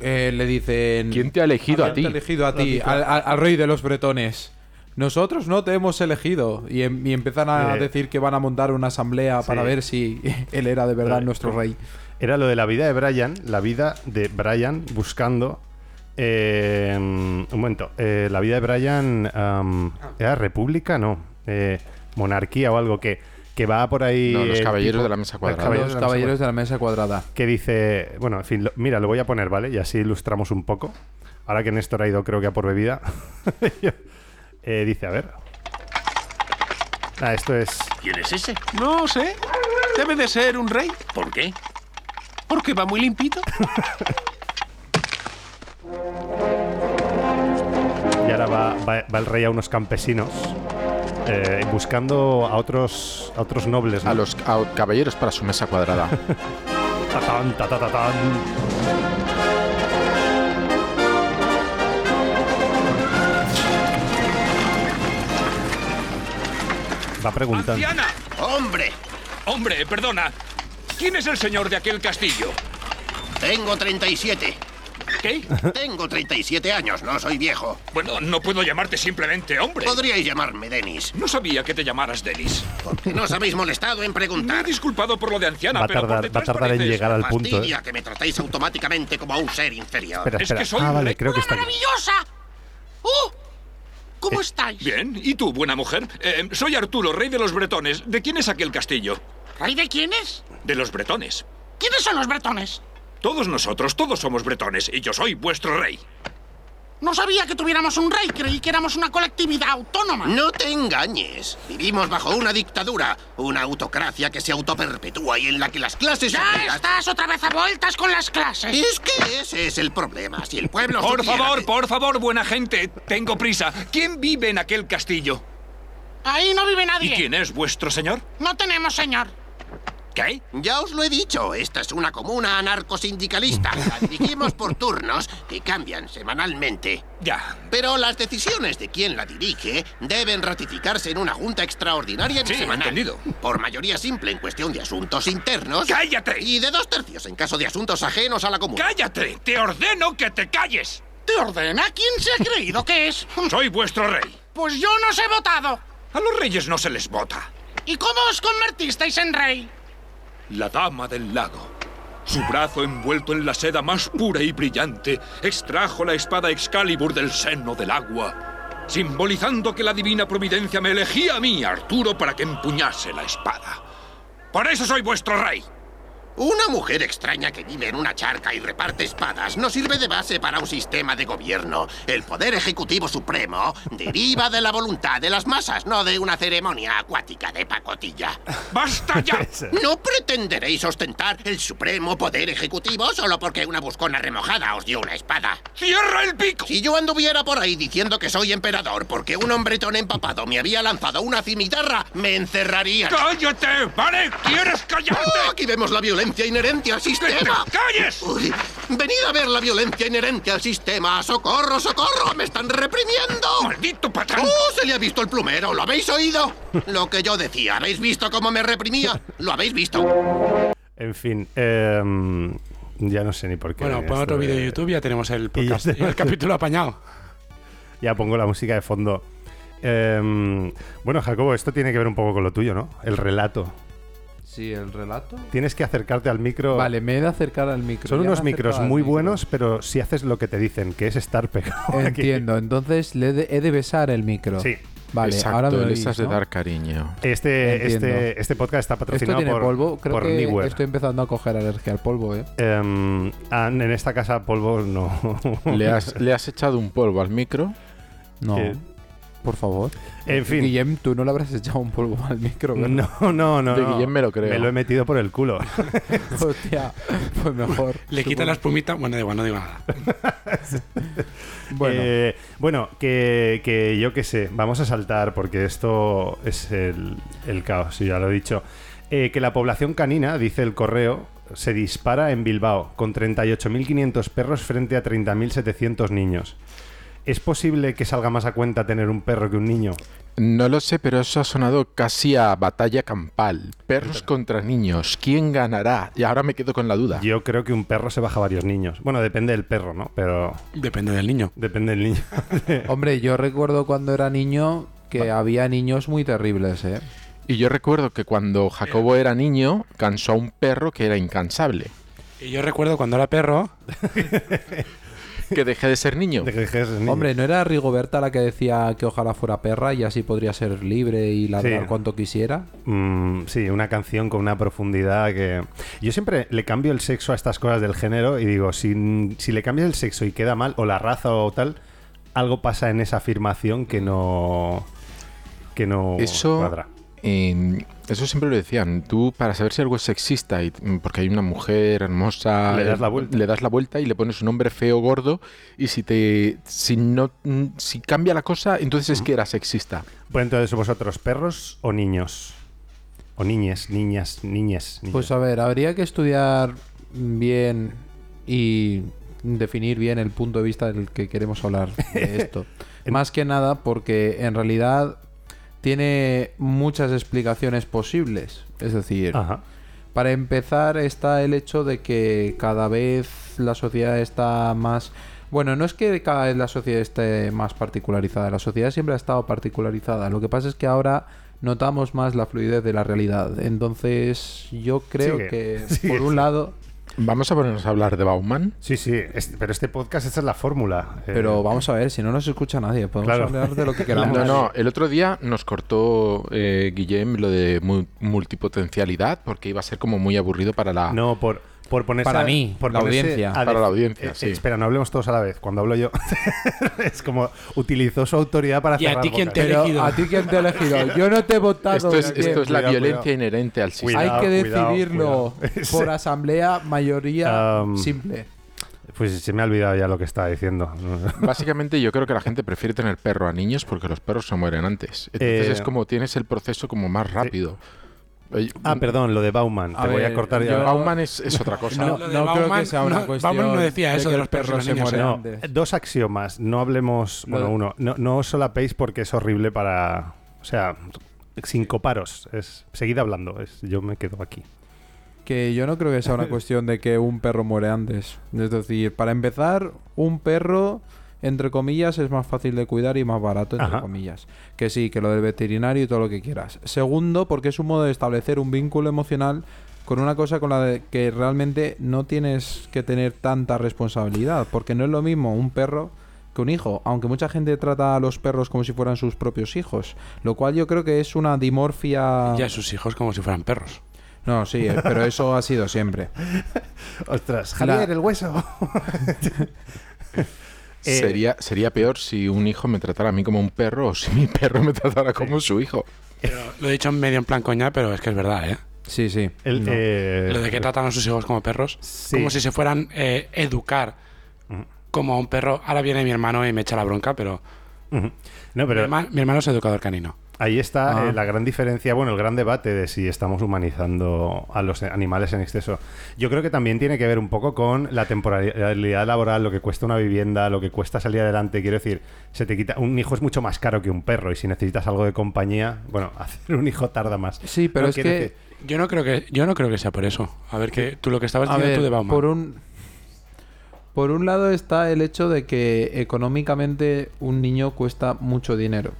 [SPEAKER 8] eh, le dicen.
[SPEAKER 9] ¿Quién te ha elegido a
[SPEAKER 8] ¿Quién
[SPEAKER 9] ti?
[SPEAKER 8] te ha elegido a ti? Al, al- al rey de los bretones. Nosotros no te hemos elegido. Y, em- y empiezan a
[SPEAKER 1] Eh,
[SPEAKER 8] decir que van a montar una asamblea para ver si él era de verdad
[SPEAKER 1] Eh,
[SPEAKER 8] nuestro rey.
[SPEAKER 1] Era lo de la vida de Brian, la vida de Brian buscando. eh, un momento, eh, la vida de Brian. am, ¿Era república? No. Eh, monarquía o algo que, que va por ahí.
[SPEAKER 9] No, los caballeros
[SPEAKER 1] tipo-
[SPEAKER 9] de la mesa
[SPEAKER 1] los
[SPEAKER 9] cuadrada.
[SPEAKER 1] caballeros
[SPEAKER 8] Los
[SPEAKER 1] de la mesa
[SPEAKER 8] caballeros de la mesa cuadrada.
[SPEAKER 1] que dice, bueno, en fin, lo- mira, lo voy a poner, ¿vale? Y así ilustramos un poco. Ahora que Néstor ha ido, creo que a por bebida. Eh, dice, a ver. Ah, esto es...
[SPEAKER 5] ¿Quién es ese?
[SPEAKER 6] No sé. Debe de ser un rey.
[SPEAKER 5] ¿Por qué?
[SPEAKER 6] Porque va muy limpito.
[SPEAKER 1] Y ahora va, va- va el rey a unos campesinos eh, buscando a otros, a otros nobles. ¿no?
[SPEAKER 9] A los a caballeros para su mesa cuadrada.
[SPEAKER 1] Tatán. Va preguntando.
[SPEAKER 5] ¡Anciana! ¡Hombre! Hombre, perdona. ¿Quién es el señor de aquel castillo?
[SPEAKER 4] Tengo 37.
[SPEAKER 5] ¿Qué?
[SPEAKER 4] Tengo 37 años, no soy viejo.
[SPEAKER 5] Bueno, no puedo llamarte simplemente hombre.
[SPEAKER 4] Podríais llamarme Denis.
[SPEAKER 5] No sabía que te llamaras Denis.
[SPEAKER 4] Porque no os habéis molestado en
[SPEAKER 5] Me he
[SPEAKER 4] preguntar.
[SPEAKER 5] disculpado por lo de anciana,
[SPEAKER 1] Va a
[SPEAKER 5] pero por
[SPEAKER 1] tardar, va a tardar en llegar al punto. ¿eh?
[SPEAKER 4] Que me tratéis automáticamente como a un ser inferior.
[SPEAKER 1] Espera,
[SPEAKER 5] Es
[SPEAKER 1] espera.
[SPEAKER 5] que soy
[SPEAKER 1] ah, vale, creo que está.
[SPEAKER 4] ¡Maravillosa! ¡Oh! ¿Cómo
[SPEAKER 1] Eh,
[SPEAKER 4] estáis?
[SPEAKER 5] Bien, ¿y tú, buena mujer? Eh, soy Arturo, rey de los bretones. ¿De quién es aquel castillo?
[SPEAKER 4] ¿Rey de quiénes?
[SPEAKER 5] De los bretones.
[SPEAKER 4] ¿Quiénes son los bretones?
[SPEAKER 5] Todos nosotros, todos somos bretones, y yo soy vuestro rey.
[SPEAKER 4] No sabía que tuviéramos un rey, creí que éramos una colectividad autónoma. No te engañes. Vivimos bajo una dictadura, una autocracia que se autoperpetúa y en la que las clases
[SPEAKER 11] Ya
[SPEAKER 4] obreras-
[SPEAKER 11] estás otra vez a vueltas con las clases.
[SPEAKER 4] Es que ese es el problema. Si el pueblo
[SPEAKER 5] Por
[SPEAKER 4] supiera
[SPEAKER 5] favor, por favor, buena gente, tengo prisa. ¿Quién vive en aquel castillo?
[SPEAKER 11] Ahí no vive nadie.
[SPEAKER 5] ¿Y quién es vuestro señor?
[SPEAKER 11] No tenemos señor.
[SPEAKER 5] ¿Qué?
[SPEAKER 4] Ya os lo he dicho, esta es una comuna anarcosindicalista. La dirigimos por turnos que cambian semanalmente.
[SPEAKER 5] Ya.
[SPEAKER 4] Pero las decisiones de quien la dirige deben ratificarse en una junta extraordinaria
[SPEAKER 5] Sí,
[SPEAKER 4] bisemanal.
[SPEAKER 5] entendido.
[SPEAKER 4] Por mayoría simple en cuestión de asuntos internos.
[SPEAKER 5] ¡Cállate!
[SPEAKER 4] Y de dos tercios en caso de asuntos ajenos a la comuna.
[SPEAKER 5] ¡Cállate! ¡Te ordeno que te calles!
[SPEAKER 11] ¿Te ordena? ¿Quién se ha creído que es?
[SPEAKER 5] Soy vuestro rey.
[SPEAKER 11] Pues yo no os he votado.
[SPEAKER 5] A los reyes no se les vota.
[SPEAKER 11] ¿Y cómo os convertisteis en rey?
[SPEAKER 5] La dama del lago. Su brazo envuelto en la seda más pura y brillante extrajo la espada Excalibur del seno del agua, simbolizando que la divina providencia me elegía a mí, Arturo, para que empuñase la espada. Por eso soy vuestro rey.
[SPEAKER 4] Una mujer extraña que vive en una charca y reparte espadas no sirve de base para un sistema de gobierno. El poder ejecutivo supremo deriva de la voluntad de las masas, no de una ceremonia acuática de pacotilla.
[SPEAKER 5] ¡Basta ya!
[SPEAKER 4] No pretenderéis ostentar el supremo poder ejecutivo solo porque una buscona remojada os dio una espada.
[SPEAKER 5] ¡Cierra el pico!
[SPEAKER 4] Si yo anduviera por ahí diciendo que soy emperador porque un hombretón empapado me había lanzado una cimitarra, me encerrarían.
[SPEAKER 5] ¡Cállate! ¿Vale? ¿Quieres callarte?
[SPEAKER 4] ¡Oh, aquí vemos la violencia inherente al sistema.
[SPEAKER 5] ¡Que te calles!
[SPEAKER 4] Uy, venid a ver la violencia inherente al sistema. ¡Socorro, socorro! ¡Me están reprimiendo!
[SPEAKER 5] ¡Maldito patrón!
[SPEAKER 4] ¡Oh, se le ha visto el plumero! ¿Lo habéis oído? Lo que yo decía. ¿Habéis visto cómo me reprimía? ¿Lo habéis visto?
[SPEAKER 1] En fin, em, ya no sé ni por qué.
[SPEAKER 10] Bueno, pon otro vídeo
[SPEAKER 1] de-
[SPEAKER 10] YouTube y ya tenemos el
[SPEAKER 1] Y ya
[SPEAKER 10] podcast y el
[SPEAKER 1] tenemos-
[SPEAKER 10] capítulo apañado.
[SPEAKER 1] Ya pongo la música de fondo. Em, bueno, Jacobo, esto tiene que ver un poco con lo tuyo, ¿no? El relato.
[SPEAKER 8] Sí, el relato.
[SPEAKER 1] Tienes que acercarte al micro.
[SPEAKER 8] Vale, me he de acercar al micro.
[SPEAKER 1] Son
[SPEAKER 8] Ya
[SPEAKER 1] unos micros muy
[SPEAKER 8] micro.
[SPEAKER 1] buenos, pero si haces lo que te dicen, que es estar pegado. aquí.
[SPEAKER 8] Entiendo, entonces le he de, he de besar el micro.
[SPEAKER 1] Sí.
[SPEAKER 8] Vale,
[SPEAKER 9] Exacto,
[SPEAKER 8] ahora me oís,
[SPEAKER 9] has de
[SPEAKER 8] ¿no?
[SPEAKER 9] dar cariño.
[SPEAKER 1] Este, este, este podcast está
[SPEAKER 8] Esto
[SPEAKER 1] patrocinado
[SPEAKER 8] tiene
[SPEAKER 1] por,
[SPEAKER 8] polvo. Creo
[SPEAKER 1] por
[SPEAKER 8] que estoy empezando a coger alergia al polvo, ¿eh?
[SPEAKER 1] Em, ah, en esta casa polvo no.
[SPEAKER 9] ¿Le has, ¿Le has echado un polvo al micro?
[SPEAKER 8] No. Por favor.
[SPEAKER 1] En fin.
[SPEAKER 8] Guillem, tú no le habrás echado un polvo al micro, ¿verdad?
[SPEAKER 1] No, no, no.
[SPEAKER 9] De
[SPEAKER 1] no.
[SPEAKER 9] Guillem me lo creo.
[SPEAKER 1] Me lo he metido por el culo.
[SPEAKER 8] Hostia, pues mejor.
[SPEAKER 10] Le quita la espumita. Bueno, da igual, no digo nada.
[SPEAKER 8] Bueno,
[SPEAKER 1] Eh, bueno, que, que yo qué sé, vamos a saltar porque esto es el, el caos, ya lo he dicho. Eh, que la población canina, dice el correo, se dispara en Bilbao con 38.500 perros frente a 30.700 niños. ¿Es posible que salga más a cuenta tener un perro que un niño?
[SPEAKER 9] No lo sé, pero eso ha sonado casi a batalla campal. Perros contra niños. ¿Quién ganará? Y ahora me quedo con la duda.
[SPEAKER 1] Yo creo que un perro se baja varios niños. Bueno, depende del perro, ¿no? Pero
[SPEAKER 10] Depende del niño.
[SPEAKER 1] depende del niño.
[SPEAKER 8] hombre, yo recuerdo cuando era niño que había niños muy terribles, ¿eh?
[SPEAKER 9] Y yo recuerdo que cuando Jacobo era niño, cansó a un perro que era incansable.
[SPEAKER 10] Y yo recuerdo cuando era perro.
[SPEAKER 9] Que dejé de ser niño.
[SPEAKER 1] De que dejes niño.
[SPEAKER 8] Hombre, ¿no era Rigoberta la que decía que ojalá fuera perra y así podría ser libre y ladrar
[SPEAKER 1] Sí.
[SPEAKER 8] cuanto quisiera?
[SPEAKER 1] Mm, sí, una canción con una profundidad que... Yo siempre le cambio el sexo a estas cosas del género y digo, si, si le cambias el sexo y queda mal, o la raza o tal, algo pasa en esa afirmación que no... que no
[SPEAKER 9] Eso,
[SPEAKER 1] cuadra.
[SPEAKER 9] Eh, eso siempre lo decían. Tú, para saber si algo es sexista, y, mm, porque hay una mujer hermosa,
[SPEAKER 1] Le das
[SPEAKER 9] eh,
[SPEAKER 1] la vuelta.
[SPEAKER 9] le das la vuelta y le pones un hombre feo, gordo, y si te, si no, mm, si cambia la cosa, entonces es que era sexista.
[SPEAKER 1] Pues entonces, ¿vosotros perros o niños? O niñes, niñas, niñes. niños?
[SPEAKER 8] Pues a ver, habría que estudiar bien y definir bien el punto de vista del que queremos hablar de esto. Más que nada porque en realidad tiene muchas explicaciones posibles. Es decir,
[SPEAKER 1] Ajá.
[SPEAKER 8] para empezar está el hecho de que cada vez la sociedad está más... Bueno, no es que cada vez la sociedad esté más particularizada, la sociedad siempre ha estado particularizada. Lo que pasa es que ahora notamos más la fluidez de la realidad. Entonces, yo creo
[SPEAKER 1] Sigue,
[SPEAKER 8] que,
[SPEAKER 1] sigue.
[SPEAKER 8] por un lado,
[SPEAKER 9] Vamos a ponernos a hablar de Bauman.
[SPEAKER 1] Sí, sí, este- pero este podcast, esta es la fórmula. Eh,
[SPEAKER 8] pero vamos a ver, si no nos escucha nadie, podemos
[SPEAKER 1] Claro.
[SPEAKER 8] hablar de lo que queramos.
[SPEAKER 9] No, no, el otro día nos cortó eh, Guillem lo de mu- multipotencialidad porque iba a ser como muy aburrido para la...
[SPEAKER 1] No, por, por ponerse
[SPEAKER 8] Para
[SPEAKER 1] a-
[SPEAKER 8] mí,
[SPEAKER 1] por
[SPEAKER 8] la audiencia.
[SPEAKER 1] a
[SPEAKER 9] Para la audiencia,
[SPEAKER 1] Eh,
[SPEAKER 9] sí.
[SPEAKER 1] Espera, no hablemos todos a la vez. Cuando hablo yo, es como utilizó su autoridad para
[SPEAKER 10] ¿Y a ti quién te ha elegido?
[SPEAKER 8] a ti quién te ha elegido. Yo no te he votado.
[SPEAKER 9] Esto es,
[SPEAKER 8] Gabriel.
[SPEAKER 9] esto es la
[SPEAKER 1] Cuidado,
[SPEAKER 9] violencia
[SPEAKER 1] cuidado.
[SPEAKER 9] inherente al sistema.
[SPEAKER 1] Cuidado,
[SPEAKER 8] Hay que decidirlo
[SPEAKER 1] cuidado.
[SPEAKER 8] por asamblea, mayoría
[SPEAKER 1] Um,
[SPEAKER 8] simple.
[SPEAKER 1] Pues se me ha olvidado ya lo que estaba diciendo.
[SPEAKER 9] Básicamente yo creo que la gente prefiere tener perro a niños porque los perros se mueren antes. Entonces
[SPEAKER 1] Eh,
[SPEAKER 9] es como tienes el proceso como más rápido.
[SPEAKER 1] Ah, perdón, lo de Bauman.
[SPEAKER 8] A
[SPEAKER 1] Te voy a cortar ya.
[SPEAKER 8] yo-
[SPEAKER 9] Bauman es, es otra cosa.
[SPEAKER 8] No,
[SPEAKER 10] lo de
[SPEAKER 8] no creo
[SPEAKER 10] Bauman-
[SPEAKER 8] que sea una
[SPEAKER 10] no,
[SPEAKER 8] cuestión.
[SPEAKER 10] Bauman no decía eso de
[SPEAKER 8] los
[SPEAKER 10] perros
[SPEAKER 8] se mueren
[SPEAKER 1] dos axiomas. No hablemos. Bueno, uno. No, no os solapéis porque es horrible para. O sea, sin coparos. Es, seguid hablando. Es, yo me quedo aquí.
[SPEAKER 8] Que yo no creo que sea una cuestión de que un perro muere antes. Es decir, para empezar, un perro, entre comillas, es más fácil de cuidar y más barato, entre
[SPEAKER 1] Ajá.
[SPEAKER 8] comillas. Que sí, que lo del veterinario y todo lo que quieras. Segundo, porque es un modo de establecer un vínculo emocional con una cosa con la de que realmente no tienes que tener tanta responsabilidad. Porque no es lo mismo un perro que un hijo. Aunque mucha gente trata a los perros como si fueran sus propios hijos. Lo cual yo creo que es una dimorfia...
[SPEAKER 10] Y a sus hijos como si fueran perros.
[SPEAKER 8] No, sí, eh, pero eso ha sido siempre.
[SPEAKER 1] Ostras,
[SPEAKER 8] La-
[SPEAKER 1] Javier, el hueso. Eh,
[SPEAKER 9] Sería, sería peor si un hijo me tratara a mí como un perro o si mi perro me tratara como su hijo.
[SPEAKER 10] Pero lo he dicho medio en plan coña, pero es que es verdad, ¿eh?
[SPEAKER 8] Sí, sí.
[SPEAKER 1] el,
[SPEAKER 8] No.
[SPEAKER 1] eh,
[SPEAKER 10] Lo de que tratan a sus hijos como perros.
[SPEAKER 1] Sí.
[SPEAKER 10] Como si se fueran eh, educar como a un perro. Ahora viene mi hermano y me echa la bronca, pero.
[SPEAKER 1] No,
[SPEAKER 10] mi,
[SPEAKER 1] pero
[SPEAKER 10] herma- mi hermano es educador canino.
[SPEAKER 1] Ahí está
[SPEAKER 8] Ah.
[SPEAKER 1] eh, la gran diferencia, bueno, el gran debate de si estamos humanizando a los animales en exceso. Yo creo que también tiene que ver un poco con la temporalidad laboral, lo que cuesta una vivienda, lo que cuesta salir adelante. Quiero decir, se te quita. Un hijo es mucho más caro que un perro y si necesitas algo de compañía, bueno, hacer un hijo tarda más.
[SPEAKER 8] Sí, pero
[SPEAKER 1] No
[SPEAKER 8] es que...
[SPEAKER 1] decir-
[SPEAKER 10] Yo no creo que, yo no creo que sea por eso. A ver, que tú lo que estabas
[SPEAKER 8] A
[SPEAKER 10] diciendo
[SPEAKER 8] ver,
[SPEAKER 10] tú de Bauman.
[SPEAKER 8] por un... Por un lado está el hecho de que económicamente un niño cuesta mucho dinero.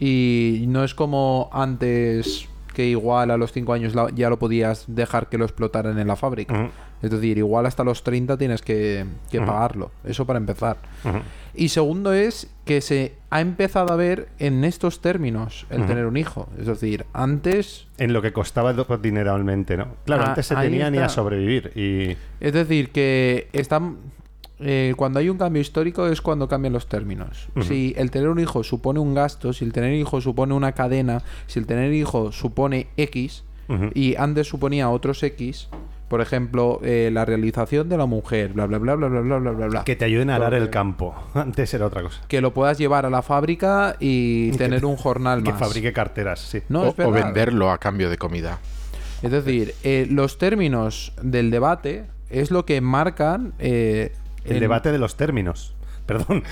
[SPEAKER 8] Y no es como antes que igual a los 5 años ya lo podías dejar que lo explotaran en la fábrica. Es decir, igual hasta los 30 tienes que, que pagarlo. Eso para empezar. Y segundo es que se ha empezado a ver en estos términos el tener un hijo. Es decir, antes
[SPEAKER 1] En lo que costaba dineralmente, ¿no? Claro,
[SPEAKER 8] Ah,
[SPEAKER 1] antes se tenía ni a sobrevivir y...
[SPEAKER 8] Es decir, que están. Eh, cuando hay un cambio histórico es cuando cambian los términos. Si el tener un hijo supone un gasto, si el tener hijo supone una cadena, si el tener hijo supone X, y antes suponía otros X, por ejemplo, eh, la realización de la mujer, bla, bla, bla, bla, bla, bla, bla, bla, bla.
[SPEAKER 1] Que te ayuden a arar el campo. Antes era otra cosa.
[SPEAKER 8] Que lo puedas llevar a la fábrica y
[SPEAKER 1] Que
[SPEAKER 8] tener
[SPEAKER 1] te-
[SPEAKER 8] un jornal
[SPEAKER 1] Que
[SPEAKER 8] más.
[SPEAKER 1] fabrique carteras, sí.
[SPEAKER 8] No,
[SPEAKER 9] o, o venderlo a cambio de comida.
[SPEAKER 8] Es decir, eh, los términos del debate es lo que marcan eh,
[SPEAKER 1] El
[SPEAKER 8] en-
[SPEAKER 1] debate de los términos. Perdón.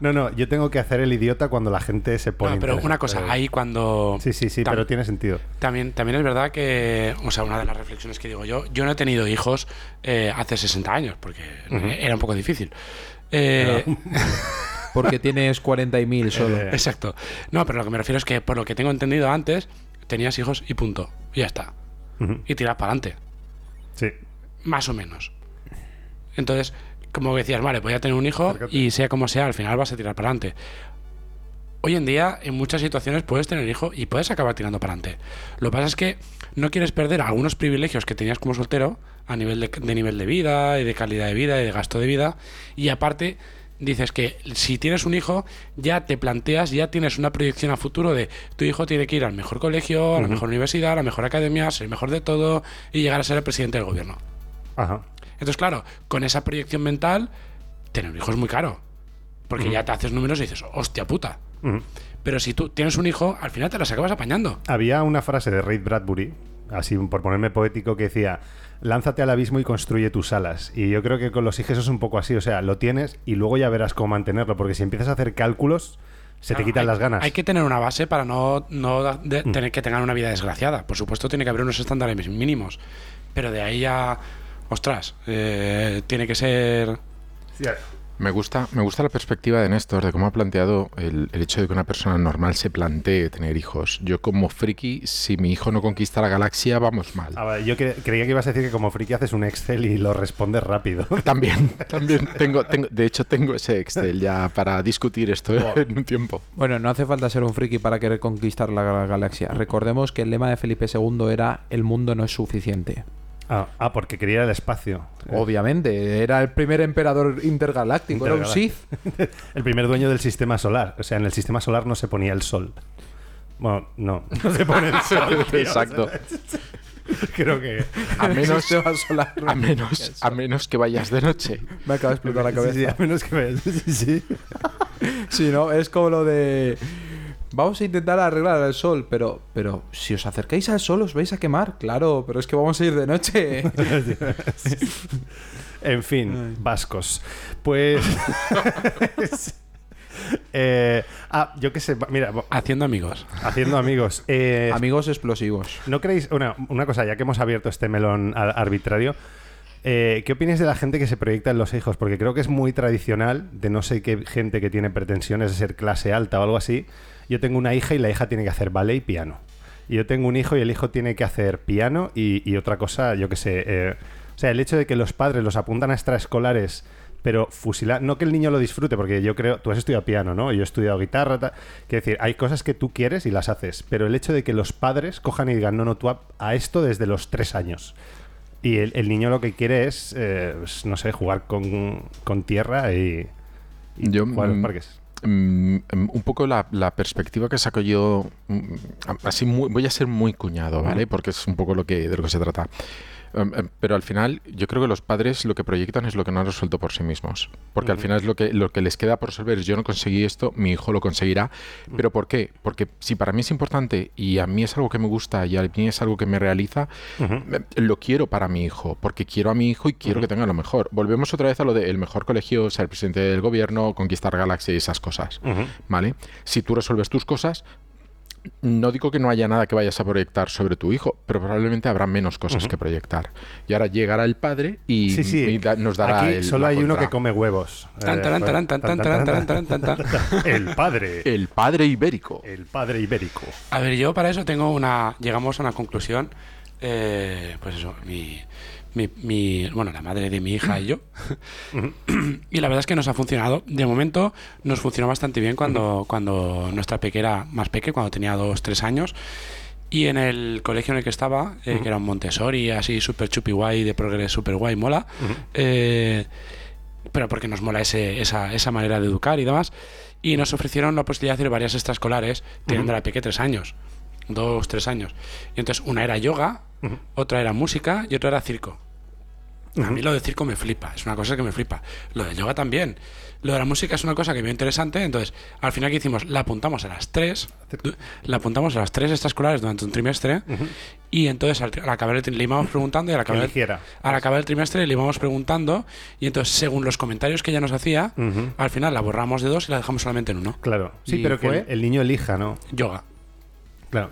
[SPEAKER 1] No, no, yo tengo que hacer el idiota cuando la gente se pone.
[SPEAKER 10] No, pero una cosa,
[SPEAKER 1] Eh,
[SPEAKER 10] ahí cuando...
[SPEAKER 1] Sí, sí, sí,
[SPEAKER 10] Tam-
[SPEAKER 1] pero tiene sentido.
[SPEAKER 10] También, también es verdad que, o sea, una de las reflexiones que digo yo, yo no he tenido hijos eh, hace 60 años, porque era un poco difícil. Eh,
[SPEAKER 8] Porque tienes 40.000 solo.
[SPEAKER 1] Eh,
[SPEAKER 10] exacto. No, pero lo que me refiero es que por lo que tengo entendido antes, tenías hijos y punto. Y ya está. Y tiras para adelante.
[SPEAKER 1] Sí.
[SPEAKER 10] Más o menos. Entonces, como decías, vale, voy a tener un hijo y sea como sea, al final vas a tirar para adelante. Hoy en día, en muchas situaciones, puedes tener hijo y puedes acabar tirando para adelante. Lo que pasa es que no quieres perder algunos privilegios que tenías como soltero a nivel de, de nivel de vida y de calidad de vida y de gasto de vida. Y aparte, dices que si tienes un hijo, ya te planteas, ya tienes una proyección a futuro de tu hijo tiene que ir al mejor colegio, a la mejor universidad, a la mejor academia, ser el mejor de todo y llegar a ser el presidente del gobierno.
[SPEAKER 1] Ajá.
[SPEAKER 10] Entonces, claro, con esa proyección mental, tener un hijo es muy caro. Porque ya te haces números y dices, hostia puta. Pero si tú tienes un hijo, al final te las acabas apañando.
[SPEAKER 1] Había una frase de Ray Bradbury, así por ponerme poético, que decía: Lánzate al abismo y construye tus alas. Y yo creo que con los hijos es un poco así. O sea, lo tienes y luego ya verás cómo mantenerlo. Porque si empiezas a hacer cálculos, se te quitan
[SPEAKER 10] hay-
[SPEAKER 1] las ganas.
[SPEAKER 10] Hay que tener una base para no, no de- tener que tengan una vida desgraciada. Por supuesto, tiene que haber unos estándares mínimos. Pero de ahí a. Ostras, eh, tiene que ser.
[SPEAKER 9] Me gusta, me gusta la perspectiva de Néstor, de cómo ha planteado el, el hecho de que una persona normal se plantee tener hijos. Yo como friki, si mi hijo no conquista la galaxia, vamos mal.
[SPEAKER 1] A ver, yo cre- creía que ibas a decir que como friki haces un Excel y lo respondes rápido.
[SPEAKER 9] También, también tengo, tengo, de hecho tengo ese Excel ya para discutir esto en un tiempo.
[SPEAKER 8] Bueno, no hace falta ser un friki para querer conquistar la gal- galaxia. Recordemos que el lema de Felipe II era el mundo no es suficiente.
[SPEAKER 1] Ah, ah, porque quería al espacio.
[SPEAKER 8] Obviamente, era el primer emperador intergaláctico, era un Sith.
[SPEAKER 1] el primer dueño del sistema solar. O sea, en el sistema solar no se ponía el sol. Bueno, no, no se pone el sol. tío.
[SPEAKER 9] Exacto.
[SPEAKER 1] Creo que.
[SPEAKER 9] A menos,
[SPEAKER 8] solar.
[SPEAKER 9] a menos, a menos que vayas de noche.
[SPEAKER 8] Me acaba de explotar la cabeza.
[SPEAKER 1] sí, a menos que veas. Sí, sí.
[SPEAKER 8] Sí, ¿no? Es como lo de... Vamos a intentar arreglar el sol, pero, pero si os acercáis al sol os vais a quemar. Claro, pero es que vamos a ir de noche.
[SPEAKER 1] En fin, vascos. Pues. Eh, ah, yo qué sé. Mira,
[SPEAKER 10] Haciendo amigos.
[SPEAKER 1] haciendo amigos. eh,
[SPEAKER 8] Amigos explosivos.
[SPEAKER 1] ¿No creéis, una, una cosa, ya que hemos abierto este melón ar- arbitrario, eh, ¿qué opináis de la gente que se proyecta en los hijos? Porque creo que es muy tradicional de no sé qué gente que tiene pretensiones de ser clase alta o algo así. Yo tengo una hija y la hija tiene que hacer ballet y piano. Y yo tengo un hijo y el hijo tiene que hacer piano y, y otra cosa, yo qué sé. eh, o sea, el hecho de que los padres los apuntan a extraescolares, pero fusilar, no que el niño lo disfrute, porque yo creo, tú has estudiado piano, ¿no? Yo he estudiado guitarra, ta- quiero decir, hay cosas que tú quieres y las haces, pero el hecho de que los padres cojan y digan, no, no, tú a, a esto desde los tres años. Y el, el niño lo que quiere es, eh, pues, no sé, jugar con, con tierra y, y
[SPEAKER 9] Yo,
[SPEAKER 1] jugar a los parques.
[SPEAKER 9] Mm, mm, un poco la, la perspectiva que saco yo, mm, así muy- voy a ser muy cuñado, ¿vale? Porque es un poco lo que, de lo que se trata. Em, em, pero al final, yo creo que los padres lo que proyectan es lo que no han resuelto por sí mismos. Porque al final es lo que, lo que les queda por resolver. es, Yo no conseguí esto, mi hijo lo conseguirá. ¿Pero por qué? Porque si para mí es importante y a mí es algo que me gusta y a mí es algo que me realiza, eh, lo quiero para mi hijo. Porque quiero a mi hijo y quiero que tenga lo mejor. Volvemos otra vez a lo del mejor colegio, ser presidente del gobierno, conquistar Galaxy y esas cosas. ¿Vale? Si tú resuelves tus cosas, no digo que no haya nada que vayas a proyectar sobre tu hijo, pero probablemente habrá menos cosas que proyectar. Y ahora llegará el padre y,
[SPEAKER 1] Sí, sí.
[SPEAKER 9] y da- nos dará
[SPEAKER 1] Aquí
[SPEAKER 9] el-
[SPEAKER 1] solo hay uno que come huevos. El padre.
[SPEAKER 9] El padre ibérico.
[SPEAKER 1] El padre ibérico.
[SPEAKER 10] A ver, yo para eso tengo una. Llegamos a una conclusión. eh, pues eso, mi, mi, mi- Bueno, la madre de mi hija y yo. y la verdad es que nos ha funcionado. De momento nos funcionó bastante bien cuando, cuando nuestra pequeña más peque, cuando tenía dos, tres años. Y en el colegio en el que estaba, eh, que era un Montessori, así súper chupi guay, de progreso súper guay, mola. eh, pero porque nos mola ese, esa, esa manera de educar y demás. Y nos ofrecieron la posibilidad de hacer varias extraescolares, teniendo a la peque tres años, dos, tres años. Y entonces una era yoga, otra era música y otra era circo. A mí lo de circo me flipa, es una cosa que me flipa. Lo de yoga también. Lo de la música es una cosa que me interesante. Entonces, al final, que hicimos? La apuntamos a las tres. La apuntamos a las tres extraescolares durante un trimestre. Y entonces, al, al acabar el le íbamos preguntando. Y al acabar, el-
[SPEAKER 1] eligiera.
[SPEAKER 10] al acabar el trimestre le íbamos preguntando. Y entonces, según los comentarios que ella nos hacía, al final la borramos de dos y la dejamos solamente en uno.
[SPEAKER 1] Claro. Sí,
[SPEAKER 8] ¿Y
[SPEAKER 1] pero que el niño elija, ¿no?
[SPEAKER 10] Yoga.
[SPEAKER 1] Claro.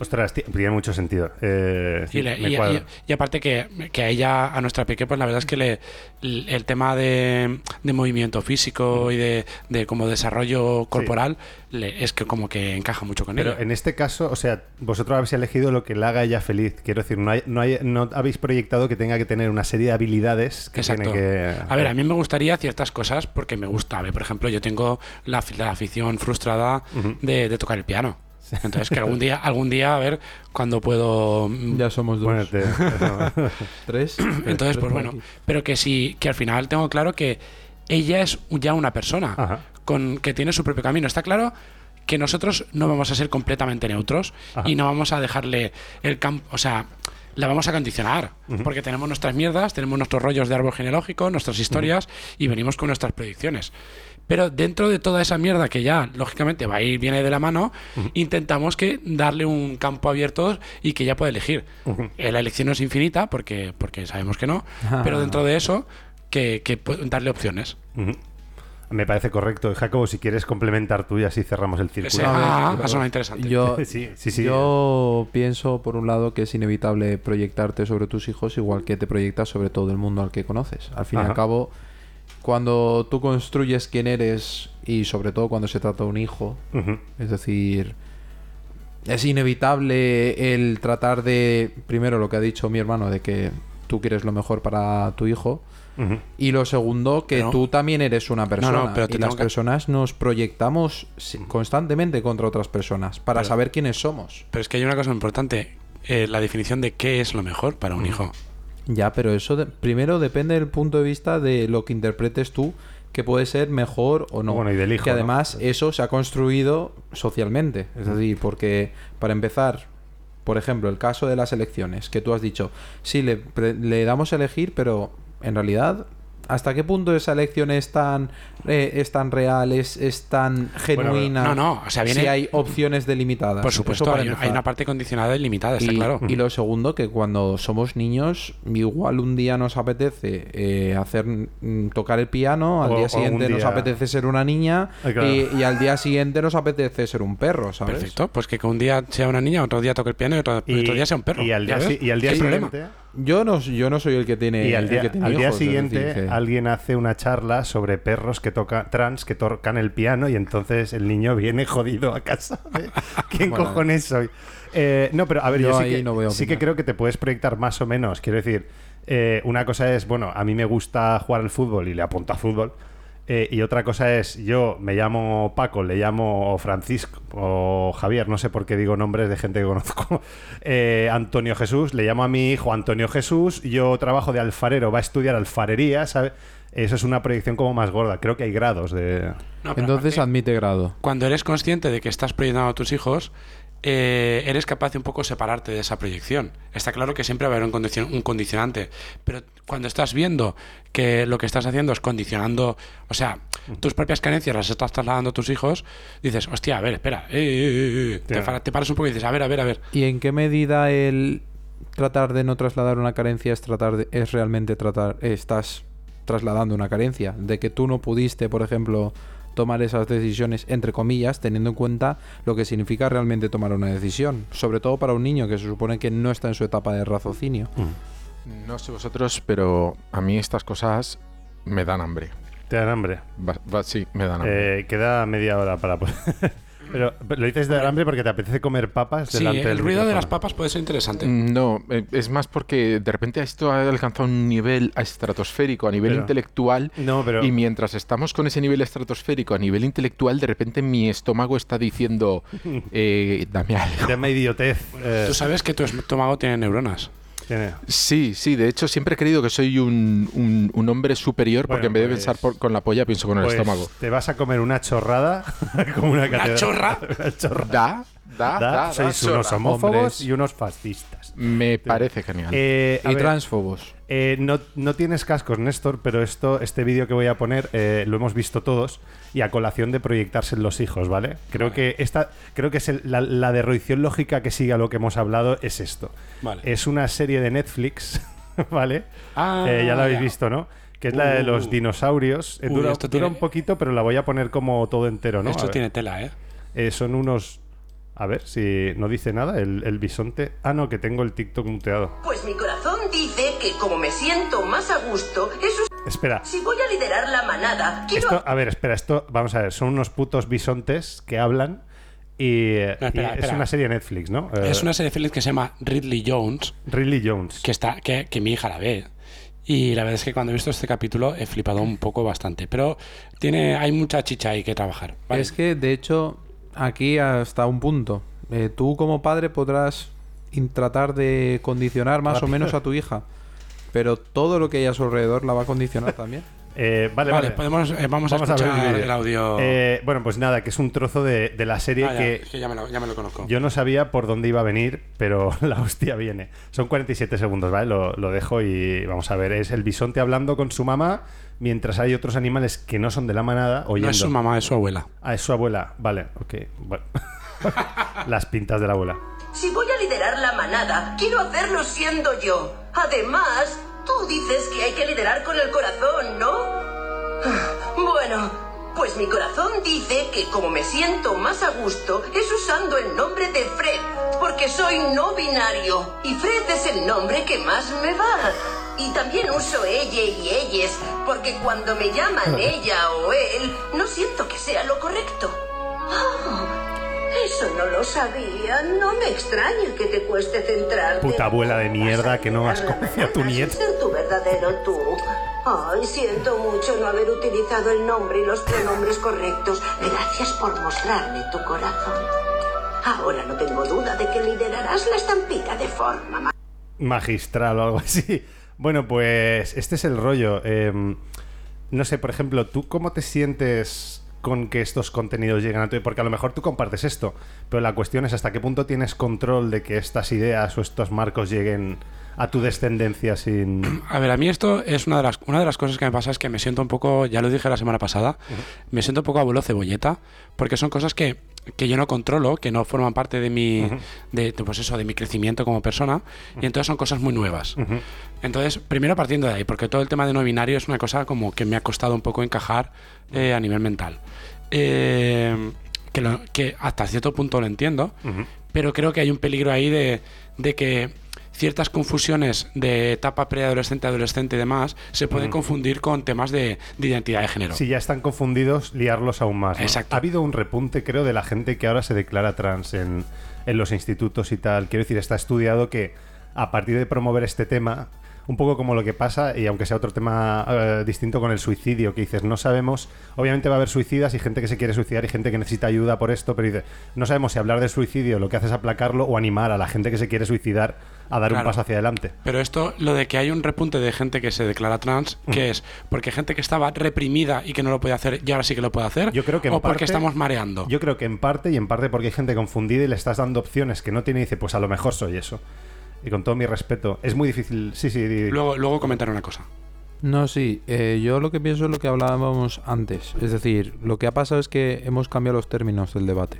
[SPEAKER 1] Ostras, ti- tiene mucho sentido. Eh,
[SPEAKER 10] Y, le-
[SPEAKER 1] me
[SPEAKER 10] y-
[SPEAKER 1] cuadra.
[SPEAKER 10] y- y aparte que, que a ella, a nuestra peque, pues la verdad es que le, el el tema de, de movimiento físico y de, de como desarrollo corporal le- es que como que encaja mucho con
[SPEAKER 1] Pero
[SPEAKER 10] ella.
[SPEAKER 1] en este caso, o sea, vosotros habéis elegido lo que le haga ella feliz. Quiero decir, no, hay- no, hay- no habéis proyectado que tenga que tener una serie de habilidades que
[SPEAKER 10] Exacto.
[SPEAKER 1] tiene que...
[SPEAKER 10] A ver, a mí me gustaría ciertas cosas porque me gusta. A ver, por ejemplo, yo tengo la, la afición frustrada de tocar el piano. Entonces, que algún día, algún día, a ver, cuando puedo mm,
[SPEAKER 8] Ya somos dos.
[SPEAKER 1] Ponerte-
[SPEAKER 8] Tres.
[SPEAKER 10] Entonces, pues bueno, pero que sí, que al final tengo claro que ella es ya una persona
[SPEAKER 1] Ajá.
[SPEAKER 10] con que tiene su propio camino. Está claro que nosotros no vamos a ser completamente neutros
[SPEAKER 1] Ajá.
[SPEAKER 10] y no vamos a dejarle el campo, o sea, la vamos a condicionar, porque tenemos nuestras mierdas, tenemos nuestros rollos de árbol genealógico, nuestras historias y venimos con nuestras predicciones. Pero dentro de toda esa mierda que ya, lógicamente, va a ir, viene de la mano, intentamos que darle un campo abierto y que ya pueda elegir. Eh, La elección no es infinita, porque, porque sabemos que no, pero dentro de eso, que, que darle opciones.
[SPEAKER 1] Me parece correcto. Jacobo, si quieres complementar tú y así cerramos el círculo.
[SPEAKER 10] ah, ha sonado interesante.
[SPEAKER 8] Yo,
[SPEAKER 1] Sí, sí, sí.
[SPEAKER 8] yo pienso, por un lado, que es inevitable proyectarte sobre tus hijos igual que te proyectas sobre todo el mundo al que conoces. Al fin y al cabo, cuando tú construyes quién eres y sobre todo cuando se trata de un hijo, es decir, es inevitable el tratar de, primero lo que ha dicho mi hermano, de que tú quieres lo mejor para tu hijo. Y lo segundo, que
[SPEAKER 10] Pero-
[SPEAKER 8] tú también eres una persona.
[SPEAKER 10] no, pero te
[SPEAKER 8] y las
[SPEAKER 10] que-
[SPEAKER 8] personas nos proyectamos constantemente contra otras personas para
[SPEAKER 10] Pero-
[SPEAKER 8] saber quiénes somos.
[SPEAKER 10] Pero es que hay una cosa importante, eh, la definición de qué es lo mejor para un hijo.
[SPEAKER 8] Ya, pero eso de- primero depende del punto de vista de lo que interpretes tú, que puede ser mejor o no.
[SPEAKER 1] Bueno, y del hijo,
[SPEAKER 8] Que
[SPEAKER 1] ¿no?
[SPEAKER 8] además eso se ha construido socialmente. Es decir, porque para empezar, por ejemplo, el caso de las elecciones, que tú has dicho, sí, le, le damos a elegir, pero en realidad, ¿hasta qué punto esa elección es tan, eh, es tan real, es, es tan genuina?
[SPEAKER 10] no, no, o sea, viene-
[SPEAKER 8] Si hay opciones delimitadas.
[SPEAKER 10] Por supuesto, hay, una parte condicionada y limitada, está
[SPEAKER 8] y,
[SPEAKER 10] claro.
[SPEAKER 8] y lo segundo, que cuando somos niños, igual un día nos apetece eh, hacer mm, tocar el piano, al
[SPEAKER 1] O-
[SPEAKER 8] día siguiente nos apetece ser una niña
[SPEAKER 1] Ay, claro.
[SPEAKER 8] y, y al día siguiente nos apetece ser un perro, ¿sabes?
[SPEAKER 10] Perfecto, pues que un día sea una niña, otro día toque el piano y otro,
[SPEAKER 1] Y-
[SPEAKER 10] otro día sea un perro.
[SPEAKER 1] y al día y al día
[SPEAKER 10] ¿Qué problema?
[SPEAKER 8] Yo no, yo no soy el que tiene,
[SPEAKER 1] Y al
[SPEAKER 8] el
[SPEAKER 1] día,
[SPEAKER 8] que tiene
[SPEAKER 1] al día siguiente
[SPEAKER 8] que-
[SPEAKER 1] alguien hace una charla sobre perros que toca trans que tocan el piano y entonces el niño viene jodido a casa. de, ¿Quién
[SPEAKER 8] Bueno.
[SPEAKER 1] cojones soy? Eh, no, pero a ver, yo,
[SPEAKER 8] Yo
[SPEAKER 1] sí, que,
[SPEAKER 8] no
[SPEAKER 1] sí que creo que te puedes proyectar más o menos. Quiero decir, eh, una cosa es, bueno, a mí me gusta jugar al fútbol y le apunto a fútbol. Eh, y otra cosa es, yo me llamo Paco, le llamo Francisco o Javier, no sé por qué digo nombres de gente que conozco. Eh, Antonio Jesús, le llamo a mi hijo Antonio Jesús, yo trabajo de alfarero, va a estudiar alfarería, ¿sabes? Eso es una proyección como más gorda. Creo que hay grados de...
[SPEAKER 10] No,
[SPEAKER 8] Entonces
[SPEAKER 10] aparte,
[SPEAKER 8] admite grado.
[SPEAKER 10] cuando eres consciente de que estás proyectando a tus hijos, eh, eres capaz de un poco separarte de esa proyección. Está claro que siempre va a haber un, condicion- un condicionante, pero cuando estás viendo que lo que estás haciendo es condicionando, o sea, tus propias carencias las estás trasladando a tus hijos, dices, hostia, a ver, espera, eh, eh, eh, eh". Te, te paras un poco y dices, a ver, a ver, a ver.
[SPEAKER 8] ¿Y en qué medida el tratar de no trasladar una carencia es tratar de- es realmente tratar estás trasladando una carencia de que tú no pudiste, por ejemplo, tomar esas decisiones entre comillas, teniendo en cuenta lo que significa realmente tomar una decisión, sobre todo para un niño que se supone que no está en su etapa de raciocinio.
[SPEAKER 9] No sé vosotros, pero a mí estas cosas me dan hambre.
[SPEAKER 1] ¿Te dan hambre?
[SPEAKER 9] Va- va- sí, me dan hambre.
[SPEAKER 1] Eh, queda media hora para... pero, pero lo dices de hambre porque te apetece comer papas
[SPEAKER 10] Sí,
[SPEAKER 1] delante
[SPEAKER 10] el
[SPEAKER 1] del
[SPEAKER 10] ruido de las papas puede ser interesante.
[SPEAKER 9] No, eh, es más porque de repente esto ha alcanzado un nivel estratosférico a nivel
[SPEAKER 1] Pero-
[SPEAKER 9] intelectual
[SPEAKER 1] No, pero...
[SPEAKER 9] y mientras estamos con ese nivel estratosférico a nivel intelectual, de repente mi estómago está diciendo, eh, dame algo.
[SPEAKER 1] Dame idiotez. eh,
[SPEAKER 10] Tú sabes que tu estómago tiene neuronas.
[SPEAKER 1] Tiene-
[SPEAKER 9] Sí, sí, de hecho siempre he creído que soy un, un- un hombre superior porque en vez de
[SPEAKER 1] pues-
[SPEAKER 9] pensar por- con la polla pienso con el
[SPEAKER 1] pues
[SPEAKER 9] estómago.
[SPEAKER 1] Te vas a comer una chorrada como una catedral.
[SPEAKER 10] chorra?
[SPEAKER 1] Una chorra.
[SPEAKER 9] Da, da,
[SPEAKER 1] Da,
[SPEAKER 9] da, da,
[SPEAKER 1] sois
[SPEAKER 9] chorra.
[SPEAKER 1] unos homófobos
[SPEAKER 8] Hombres.
[SPEAKER 1] y unos fascistas.
[SPEAKER 9] Me parece genial.
[SPEAKER 1] Eh,
[SPEAKER 8] y
[SPEAKER 1] ver,
[SPEAKER 8] transfobos.
[SPEAKER 1] eh, no, no tienes cascos, Néstor, pero esto, este vídeo que voy a poner eh, lo hemos visto todos y a colación de proyectarse en los hijos, ¿vale? Creo que esta, creo que es el- la, la derroición lógica que sigue a lo que hemos hablado es esto.
[SPEAKER 10] Vale.
[SPEAKER 1] Es una serie de Netflix, ¿vale?
[SPEAKER 10] Ah,
[SPEAKER 1] ya la habéis
[SPEAKER 10] ya.
[SPEAKER 1] visto, ¿no? Que es la de los
[SPEAKER 10] Uh.
[SPEAKER 1] dinosaurios.
[SPEAKER 10] Uy,
[SPEAKER 1] dura
[SPEAKER 10] esto
[SPEAKER 1] dura
[SPEAKER 10] tiene-
[SPEAKER 1] un poquito, pero la voy a poner como todo entero, ¿no?
[SPEAKER 10] Esto tiene tela, ¿eh?
[SPEAKER 1] Eh, son unos... A ver, si no dice nada, el, el bisonte... Ah, no, que tengo el TikTok muteado.
[SPEAKER 12] Pues mi corazón dice que como me siento más a gusto, eso
[SPEAKER 1] Espera,
[SPEAKER 12] si voy a liderar la manada, quiero
[SPEAKER 1] Esto, a ver, espera, esto, vamos a ver, son unos putos bisontes que hablan y, eh,
[SPEAKER 10] No, espera,
[SPEAKER 1] y es una serie de Netflix, ¿no?
[SPEAKER 10] Es una serie de Netflix que se llama Ridley Jones,
[SPEAKER 1] Ridley Jones.
[SPEAKER 10] que está que, que mi hija la ve. Y la verdad es que cuando he visto este capítulo he flipado un poco bastante. Pero tiene hay mucha chicha ahí que trabajar. ¿vale?
[SPEAKER 8] Es que, de hecho, aquí hasta un punto. eh, tú como padre podrás tratar de condicionar más o menos a tu hija. Pero todo lo que hay a su alrededor la va a condicionar también.
[SPEAKER 1] Eh, vale,
[SPEAKER 10] Vale,
[SPEAKER 1] vale.
[SPEAKER 10] podemos, eh, vamos,
[SPEAKER 1] Vamos
[SPEAKER 10] a
[SPEAKER 1] a ver
[SPEAKER 10] escuchar
[SPEAKER 1] el
[SPEAKER 10] audio.
[SPEAKER 1] Eh, bueno, pues nada, que es un trozo de, de la serie
[SPEAKER 10] Ah, ya,
[SPEAKER 1] que
[SPEAKER 10] es que ya me, lo, ya me lo conozco.
[SPEAKER 1] yo no sabía por dónde iba a venir, pero la hostia viene. Son 47 segundos, ¿vale? Lo, lo dejo y vamos a ver. Es el bisonte hablando con su mamá mientras hay otros animales que no son de la manada oyendo.
[SPEAKER 10] no es su mamá, es su abuela.
[SPEAKER 1] Ah, es su abuela. Vale, ok. Bueno. Las pintas de la abuela.
[SPEAKER 12] Si voy a liderar la manada, quiero hacerlo siendo yo. Además, tú dices que hay que liderar con el corazón, ¿no? Ah, Bueno, pues mi corazón dice que como me siento más a gusto es usando el nombre de Fred, porque soy no binario y Fred es el nombre que más me va. Y también uso ella y ellas, porque cuando me llaman ella o él, no siento que sea lo correcto. Ah, eso no lo sabía. No me extraña que te cueste centrarte.
[SPEAKER 1] Puta abuela de mierda que no has conocido a tu nieto.
[SPEAKER 12] Ser tu verdadero tú. Ay, siento mucho no haber utilizado el nombre y los pronombres correctos. Gracias por mostrarme tu corazón. Ahora no tengo duda de que liderarás la estampida de forma ma-
[SPEAKER 1] magistral o algo así. Bueno, pues este es el rollo. Eh, no sé, por ejemplo, ¿tú cómo te sientes con que estos contenidos lleguen a tu... Porque a lo mejor tú compartes esto, pero la cuestión es hasta qué punto tienes control de que estas ideas o estos marcos lleguen a tu descendencia sin...
[SPEAKER 10] A ver, a mí esto es una de las, una de las cosas que me pasa es que me siento un poco, ya lo dije la semana pasada, me siento un poco abuelo cebolleta, porque son cosas que, que yo no controlo, que no forman parte de mi, de, de, pues eso, de mi crecimiento como persona, y entonces son cosas muy nuevas. Entonces, primero partiendo de ahí, porque todo el tema de no binario es una cosa como que me ha costado un poco encajar eh, a nivel mental. Eh, que, lo- que hasta cierto punto lo entiendo, pero creo que hay un peligro ahí de, de que ciertas confusiones de etapa preadolescente, adolescente y demás se pueden
[SPEAKER 1] Mm.
[SPEAKER 10] confundir con temas de, de identidad de género.
[SPEAKER 1] Si ya están confundidos, liarlos aún más. ¿no?
[SPEAKER 10] Exacto.
[SPEAKER 1] Ha habido un repunte, creo, de la gente que ahora se declara trans en, en los institutos y tal. Quiero decir, está estudiado que a partir de promover este tema, un poco como lo que pasa, y aunque sea otro tema eh, distinto con el suicidio, que dices, no sabemos, obviamente va a haber suicidas y gente que se quiere suicidar y gente que necesita ayuda por esto, pero dice, no sabemos si hablar del suicidio lo que hace es aplacarlo o animar a la gente que se quiere suicidar a dar un paso hacia adelante.
[SPEAKER 10] Pero esto, lo de que hay un repunte de gente que se declara trans, ¿qué es? ¿Porque gente que estaba reprimida y que no lo podía hacer y ahora sí que lo puede hacer?
[SPEAKER 1] Yo creo que en
[SPEAKER 10] ¿O porque estamos mareando?
[SPEAKER 1] Yo creo que en parte y en parte porque hay gente confundida y le estás dando opciones que no tiene y dice, pues a lo mejor soy eso. Y con todo mi respeto, es muy difícil. Sí, sí, di-
[SPEAKER 10] Luego, luego comentaré una cosa.
[SPEAKER 8] No, sí, eh, yo lo que pienso es lo que hablábamos antes. Es decir, lo que ha pasado es que hemos cambiado los términos del debate.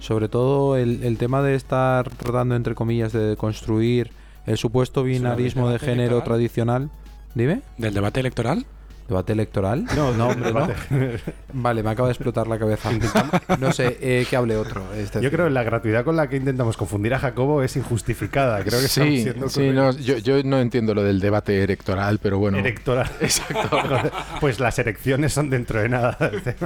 [SPEAKER 8] Sobre todo el, el tema de estar tratando, entre comillas, de construir el supuesto binarismo de género
[SPEAKER 10] electoral?
[SPEAKER 8] tradicional. Dime.
[SPEAKER 10] ¿Del debate electoral?
[SPEAKER 8] ¿Debate electoral?
[SPEAKER 1] No,
[SPEAKER 8] no, hombre, no. Vale, me acaba de explotar la cabeza. No sé, eh, que hable otro. Este-
[SPEAKER 1] Yo creo que la gratuidad con la que intentamos confundir a Jacobo es injustificada. Creo que
[SPEAKER 9] Sí,
[SPEAKER 1] siendo
[SPEAKER 9] sí, no, yo, yo no entiendo lo del debate electoral, pero bueno.
[SPEAKER 1] electoral.
[SPEAKER 9] Exacto.
[SPEAKER 1] pues las elecciones son dentro de nada.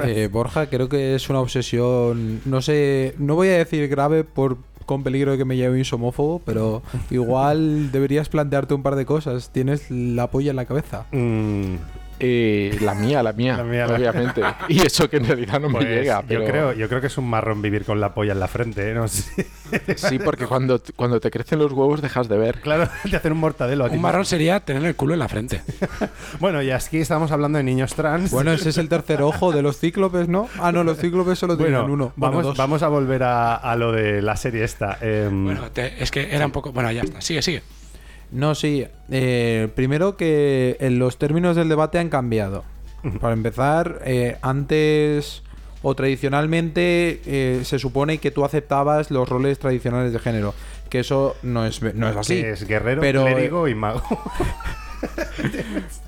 [SPEAKER 8] Eh, Borja, creo que es una obsesión, no sé, no voy a decir grave por con peligro de que me llame homófobo, pero igual deberías plantearte un par de cosas. Tienes la polla en la cabeza.
[SPEAKER 1] Mm,
[SPEAKER 9] Eh, la mía, la mía,
[SPEAKER 1] La mía, la-
[SPEAKER 9] obviamente. Y eso que en realidad no
[SPEAKER 1] pues
[SPEAKER 9] me llega. Pero...
[SPEAKER 1] yo, creo, yo creo que es un marrón vivir con la polla en la frente. ¿eh? No sé.
[SPEAKER 9] Sí, porque cuando, cuando te crecen los huevos dejas de ver.
[SPEAKER 1] Claro, de hacer un mortadelo a ti.
[SPEAKER 10] Un marrón sería tener el culo en la frente.
[SPEAKER 1] Bueno, y aquí estamos hablando de niños trans.
[SPEAKER 8] Bueno, ese es el tercer ojo de los cíclopes, ¿no? Ah, no, los cíclopes solo tienen
[SPEAKER 1] Bueno,
[SPEAKER 8] uno.
[SPEAKER 1] vamos,
[SPEAKER 8] dos.
[SPEAKER 1] vamos a volver a, a lo de la serie esta. Em,
[SPEAKER 10] Bueno, te- es que era un poco. Bueno, ya está. Sigue, sigue.
[SPEAKER 8] No, sí. eh, primero que en los términos del debate han cambiado. Para empezar, eh, antes o tradicionalmente eh, se supone que tú aceptabas los roles tradicionales de género. Que eso no es, no es así.
[SPEAKER 1] que es guerrero,
[SPEAKER 8] Pero, eh,
[SPEAKER 1] clérigo y mago.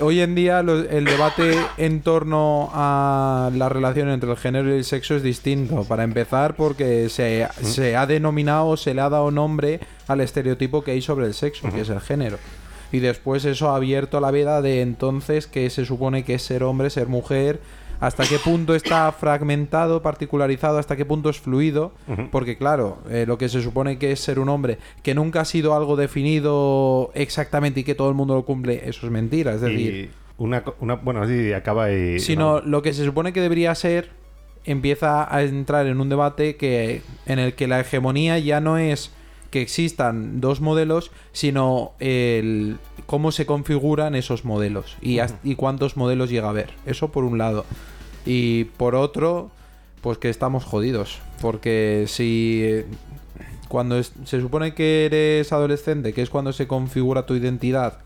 [SPEAKER 8] Hoy en día lo- el debate en torno a la relación entre el género y el sexo es distinto. Para empezar, porque se, se ha denominado, se le ha dado nombre al estereotipo que hay sobre el sexo, que es el género. Y después eso ha abierto la veda de entonces que se supone que es ser hombre, ser mujer, hasta qué punto está fragmentado, particularizado, hasta qué punto es fluido. Porque claro, eh, lo que se supone que es ser un hombre, que nunca ha sido algo definido exactamente y que todo el mundo lo cumple, eso es mentira. Es decir,
[SPEAKER 1] y una, una- bueno, sí, acaba y.
[SPEAKER 8] sino lo que se supone que debería ser empieza a entrar en un debate que en el que la hegemonía ya no es que existan dos modelos, sino el cómo se configuran esos modelos y cuántos modelos llega a haber. Eso por un lado. Y por otro, pues que estamos jodidos. Porque si cuando se supone que eres adolescente, que es cuando se configura tu identidad,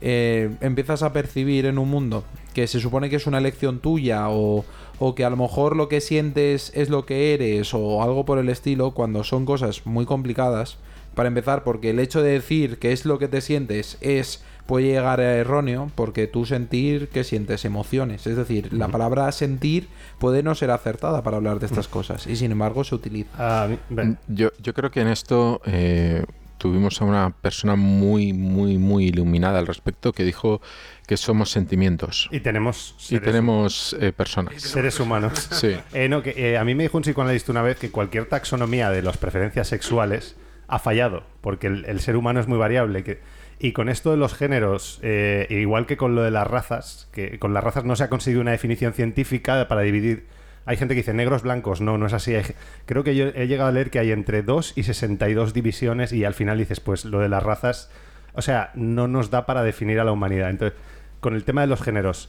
[SPEAKER 8] eh, empiezas a percibir en un mundo que se supone que es una elección tuya o, o que a lo mejor lo que sientes es lo que eres o algo por el estilo, cuando son cosas muy complicadas, para empezar, porque el hecho de decir que es lo que te sientes es puede llegar a erróneo porque tú sentir que sientes emociones, es decir, la palabra sentir puede no ser acertada para hablar de estas cosas y sin embargo se utiliza.
[SPEAKER 1] Ah, ven.
[SPEAKER 9] Yo, yo creo que en esto eh, tuvimos a una persona muy, muy, muy iluminada al respecto que dijo que somos sentimientos
[SPEAKER 1] Y tenemos.
[SPEAKER 9] y tenemos eh, personas.
[SPEAKER 1] Seres humanos.
[SPEAKER 9] Sí.
[SPEAKER 1] Eh, no, que, eh, a mí me dijo un psicoanalista una vez que cualquier taxonomía de las preferencias sexuales ha fallado, porque el, el ser humano es muy variable. Que, y con esto de los géneros, eh, igual que con lo de las razas, que con las razas no se ha conseguido una definición científica para dividir. Hay gente que dice negros, blancos. No, no es así. Hay creo que yo he llegado a leer que hay entre 2 y 62 divisiones y al final dices, pues lo de las razas o sea, no nos da para definir a la humanidad. Entonces, con el tema de los géneros,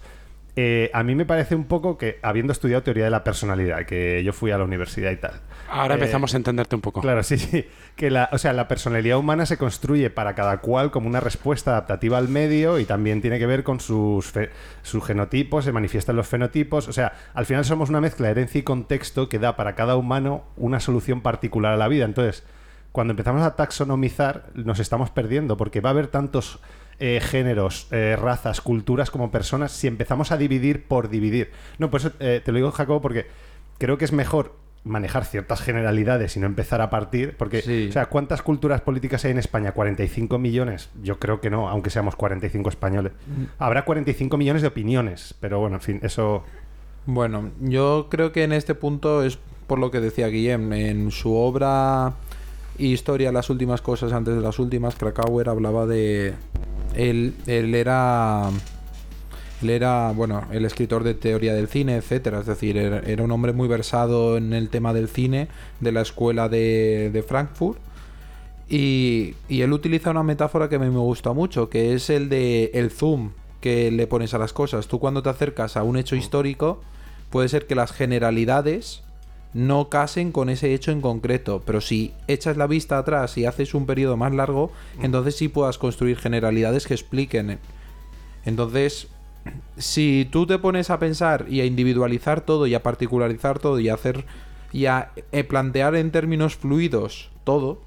[SPEAKER 1] eh, a mí me parece un poco que, habiendo estudiado teoría de la personalidad, que yo fui a la universidad y tal.
[SPEAKER 10] Ahora
[SPEAKER 1] eh,
[SPEAKER 10] empezamos a entenderte un poco.
[SPEAKER 1] Claro, sí, sí. Que la, o sea, la personalidad humana se construye para cada cual como una respuesta adaptativa al medio y también tiene que ver con sus, fe- sus genotipos, se manifiestan los fenotipos. O sea, al final somos una mezcla de herencia y contexto que da para cada humano una solución particular a la vida. Entonces, cuando empezamos a taxonomizar, nos estamos perdiendo porque va a haber tantos eh, géneros, eh, razas, culturas como personas si empezamos a dividir por dividir. No, por eso eh, te lo digo, Jacobo, porque creo que es mejor manejar ciertas generalidades y no empezar a partir, porque, o sea, ¿cuántas culturas políticas hay en España? ¿45 millones? Yo creo que no, aunque seamos 45 españoles. Habrá 45 millones de opiniones, pero bueno, en fin, eso...
[SPEAKER 8] Bueno, yo creo que en este punto es por lo que decía Guillem. En su obra Historia, las últimas cosas antes de las últimas, Krakauer hablaba de... Él, él era... Él era, bueno, el escritor de teoría del cine, etcétera. Es decir, era, era un hombre muy versado en el tema del cine de la escuela de, de Frankfurt. Y, y él utiliza una metáfora que a mí me gusta mucho, que es el de el zoom que le pones a las cosas. Tú cuando te acercas a un hecho histórico, puede ser que las generalidades no casen con ese hecho en concreto, pero si echas la vista atrás y haces un periodo más largo, entonces sí puedas construir generalidades que expliquen. Entonces, si tú te pones a pensar y a individualizar todo y a particularizar todo y a hacer y a eh, plantear en términos fluidos todo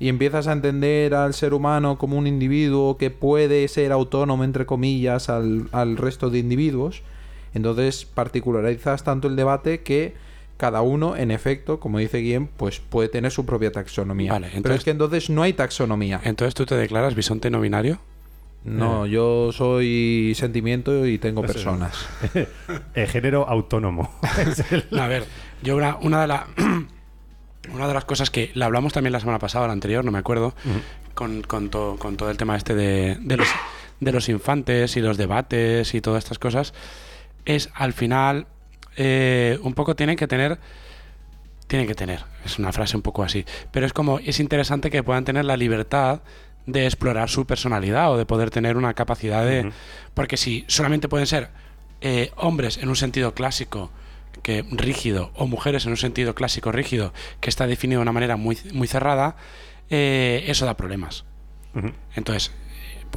[SPEAKER 8] y empiezas a entender al ser humano como un individuo que puede ser autónomo entre comillas al, al resto de individuos, entonces particularizas tanto el debate que cada uno, en efecto, como dice Guillem, pues puede tener su propia taxonomía.
[SPEAKER 10] Vale,
[SPEAKER 8] Pero
[SPEAKER 10] entonces-
[SPEAKER 8] es que entonces no hay taxonomía.
[SPEAKER 10] Entonces tú te declaras bisonte no binario.
[SPEAKER 8] No, yo soy sentimiento y tengo personas.
[SPEAKER 1] Eh, género autónomo.
[SPEAKER 10] No, a ver, yo una, una de la una de las cosas que la hablamos también la semana pasada, la anterior, no me acuerdo, con, con, to- con todo el tema este de, de los de los infantes y los debates y todas estas cosas, es al final eh, un poco tienen que tener tienen que tener, es una frase un poco así, pero es como es interesante que puedan tener la libertad de explorar su personalidad o de poder tener una capacidad de porque si solamente pueden ser eh, hombres en un sentido clásico que rígido o mujeres en un sentido clásico rígido que está definido de una manera muy muy cerrada eh, eso da problemas. Entonces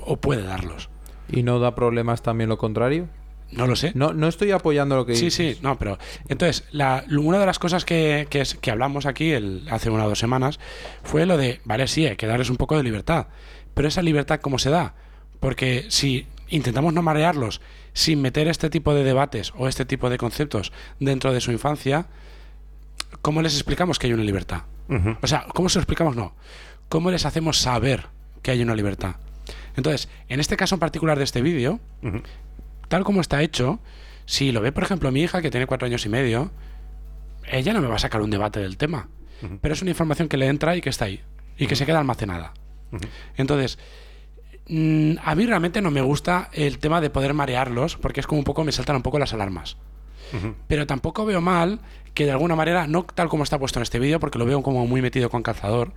[SPEAKER 10] o puede darlos.
[SPEAKER 8] ¿Y no da problemas también lo contrario?
[SPEAKER 10] No lo sé
[SPEAKER 8] No, no estoy apoyando lo que
[SPEAKER 10] Sí,
[SPEAKER 8] dices.
[SPEAKER 10] sí, no, pero entonces, la, una de las cosas que, que, es- que hablamos aquí el, hace una o dos semanas fue lo de, vale, sí, hay que darles un poco de libertad, pero esa libertad, ¿cómo se da? Porque si intentamos no marearlos sin meter este tipo de debates o este tipo de conceptos dentro de su infancia, ¿cómo les explicamos que hay una libertad? O sea, ¿cómo se lo explicamos? No. ¿Cómo les hacemos saber que hay una libertad? Entonces, en este caso en particular de este vídeo. Tal como está hecho, si lo ve, por ejemplo, mi hija, que tiene cuatro años y medio, ella no me va a sacar un debate del tema. Pero es una información que le entra y que está ahí. Y que se queda almacenada. Entonces, mm, a mí realmente no me gusta el tema de poder marearlos, porque es como un poco, me saltan un poco las alarmas. Pero tampoco veo mal que de alguna manera, no tal como está puesto en este vídeo, porque lo veo como muy metido con calzador.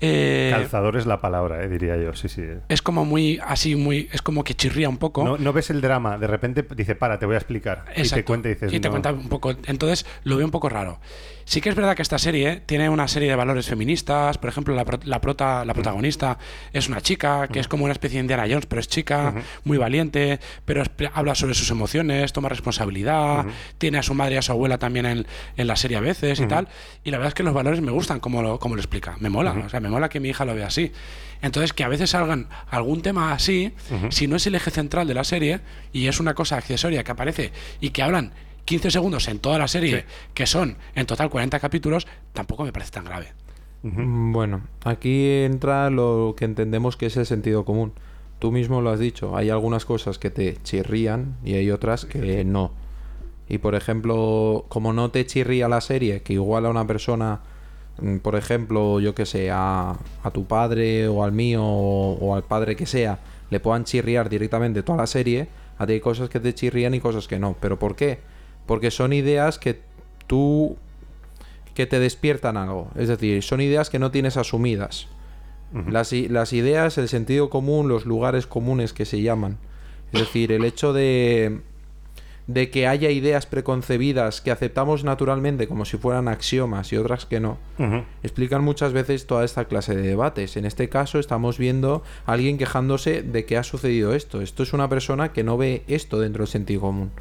[SPEAKER 10] Eh,
[SPEAKER 1] Calzador es la palabra, eh, diría yo, sí, sí. eh.
[SPEAKER 10] es como muy así, muy. Es como que chirría un poco.
[SPEAKER 1] No, no ves el drama, de repente dice, para, te voy a explicar. Y te
[SPEAKER 10] Exacto.
[SPEAKER 1] cuenta y dices,
[SPEAKER 10] Y te
[SPEAKER 1] no.
[SPEAKER 10] cuenta un poco. Entonces lo veo un poco raro. Sí que es verdad que esta serie tiene una serie de valores feministas. Por ejemplo, la, la, prota, la protagonista es una chica que es como una especie de Indiana Jones, pero es chica, muy valiente, pero es- habla sobre sus emociones, toma responsabilidad, tiene a su madre y a su abuela también en, en la serie a veces y tal. Y la verdad es que los valores me gustan como lo, como lo explica. Me mola. O sea, me mola que mi hija lo vea así. Entonces, que a veces salgan algún tema así, si no es el eje central de la serie y es una cosa accesoria que aparece y que hablan 15 segundos en toda la serie, que son en total 40 capítulos, tampoco me parece tan grave.
[SPEAKER 8] Mm, Bueno, aquí entra lo que entendemos que es el sentido común. Tú mismo lo has dicho, hay algunas cosas que te chirrían y hay otras que no. Y por ejemplo, como no te chirría la serie, que igual a una persona, por ejemplo, yo que sé, a, a tu padre o al mío o, o al padre que sea, le puedan chirriar directamente toda la serie, a ti hay cosas que te chirrían y cosas que no. ¿Pero por qué? Porque son ideas que tú que te despiertan algo. Es decir, son ideas que no tienes asumidas. las, las ideas, el sentido común, los lugares comunes que se llaman. Es decir, el hecho de, de que haya ideas preconcebidas que aceptamos naturalmente como si fueran axiomas y otras que no, explican muchas veces toda esta clase de debates. En este caso estamos viendo a alguien quejándose de que ha sucedido esto. Esto es una persona que no ve esto dentro del sentido común.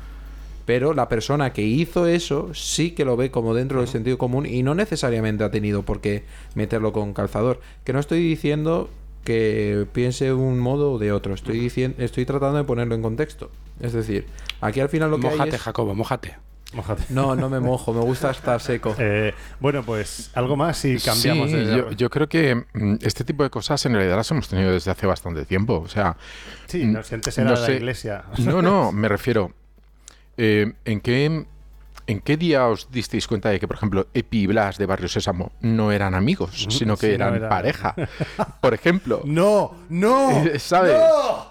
[SPEAKER 8] Pero la persona que hizo eso sí que lo ve como dentro del sentido común y no necesariamente ha tenido por qué meterlo con calzador. Que no estoy diciendo que piense de un modo o de otro. Estoy diciendo, estoy tratando de ponerlo en contexto. Es decir, aquí al final lo que hay
[SPEAKER 10] Mójate,
[SPEAKER 8] es-
[SPEAKER 10] Jacobo, mójate.
[SPEAKER 1] Mójate.
[SPEAKER 8] No, no me mojo, me gusta estar seco.
[SPEAKER 1] Eh, bueno, pues algo más y cambiamos
[SPEAKER 9] Sí,
[SPEAKER 1] de...
[SPEAKER 9] yo, yo creo que mm, este tipo de cosas en realidad las hemos tenido desde hace bastante tiempo. O sea,
[SPEAKER 1] Sí,
[SPEAKER 9] mm,
[SPEAKER 1] no, si antes era la iglesia.
[SPEAKER 9] No, no, me refiero. eh, ¿en, qué, ¿En qué día os disteis cuenta de que, por ejemplo, Epi y Blas de Barrio Sésamo no eran amigos, sino que
[SPEAKER 1] Sí, no
[SPEAKER 9] eran
[SPEAKER 1] era-
[SPEAKER 9] pareja? Por ejemplo.
[SPEAKER 1] ¡No! ¡No!
[SPEAKER 9] ¿Sabes?
[SPEAKER 1] ¡No!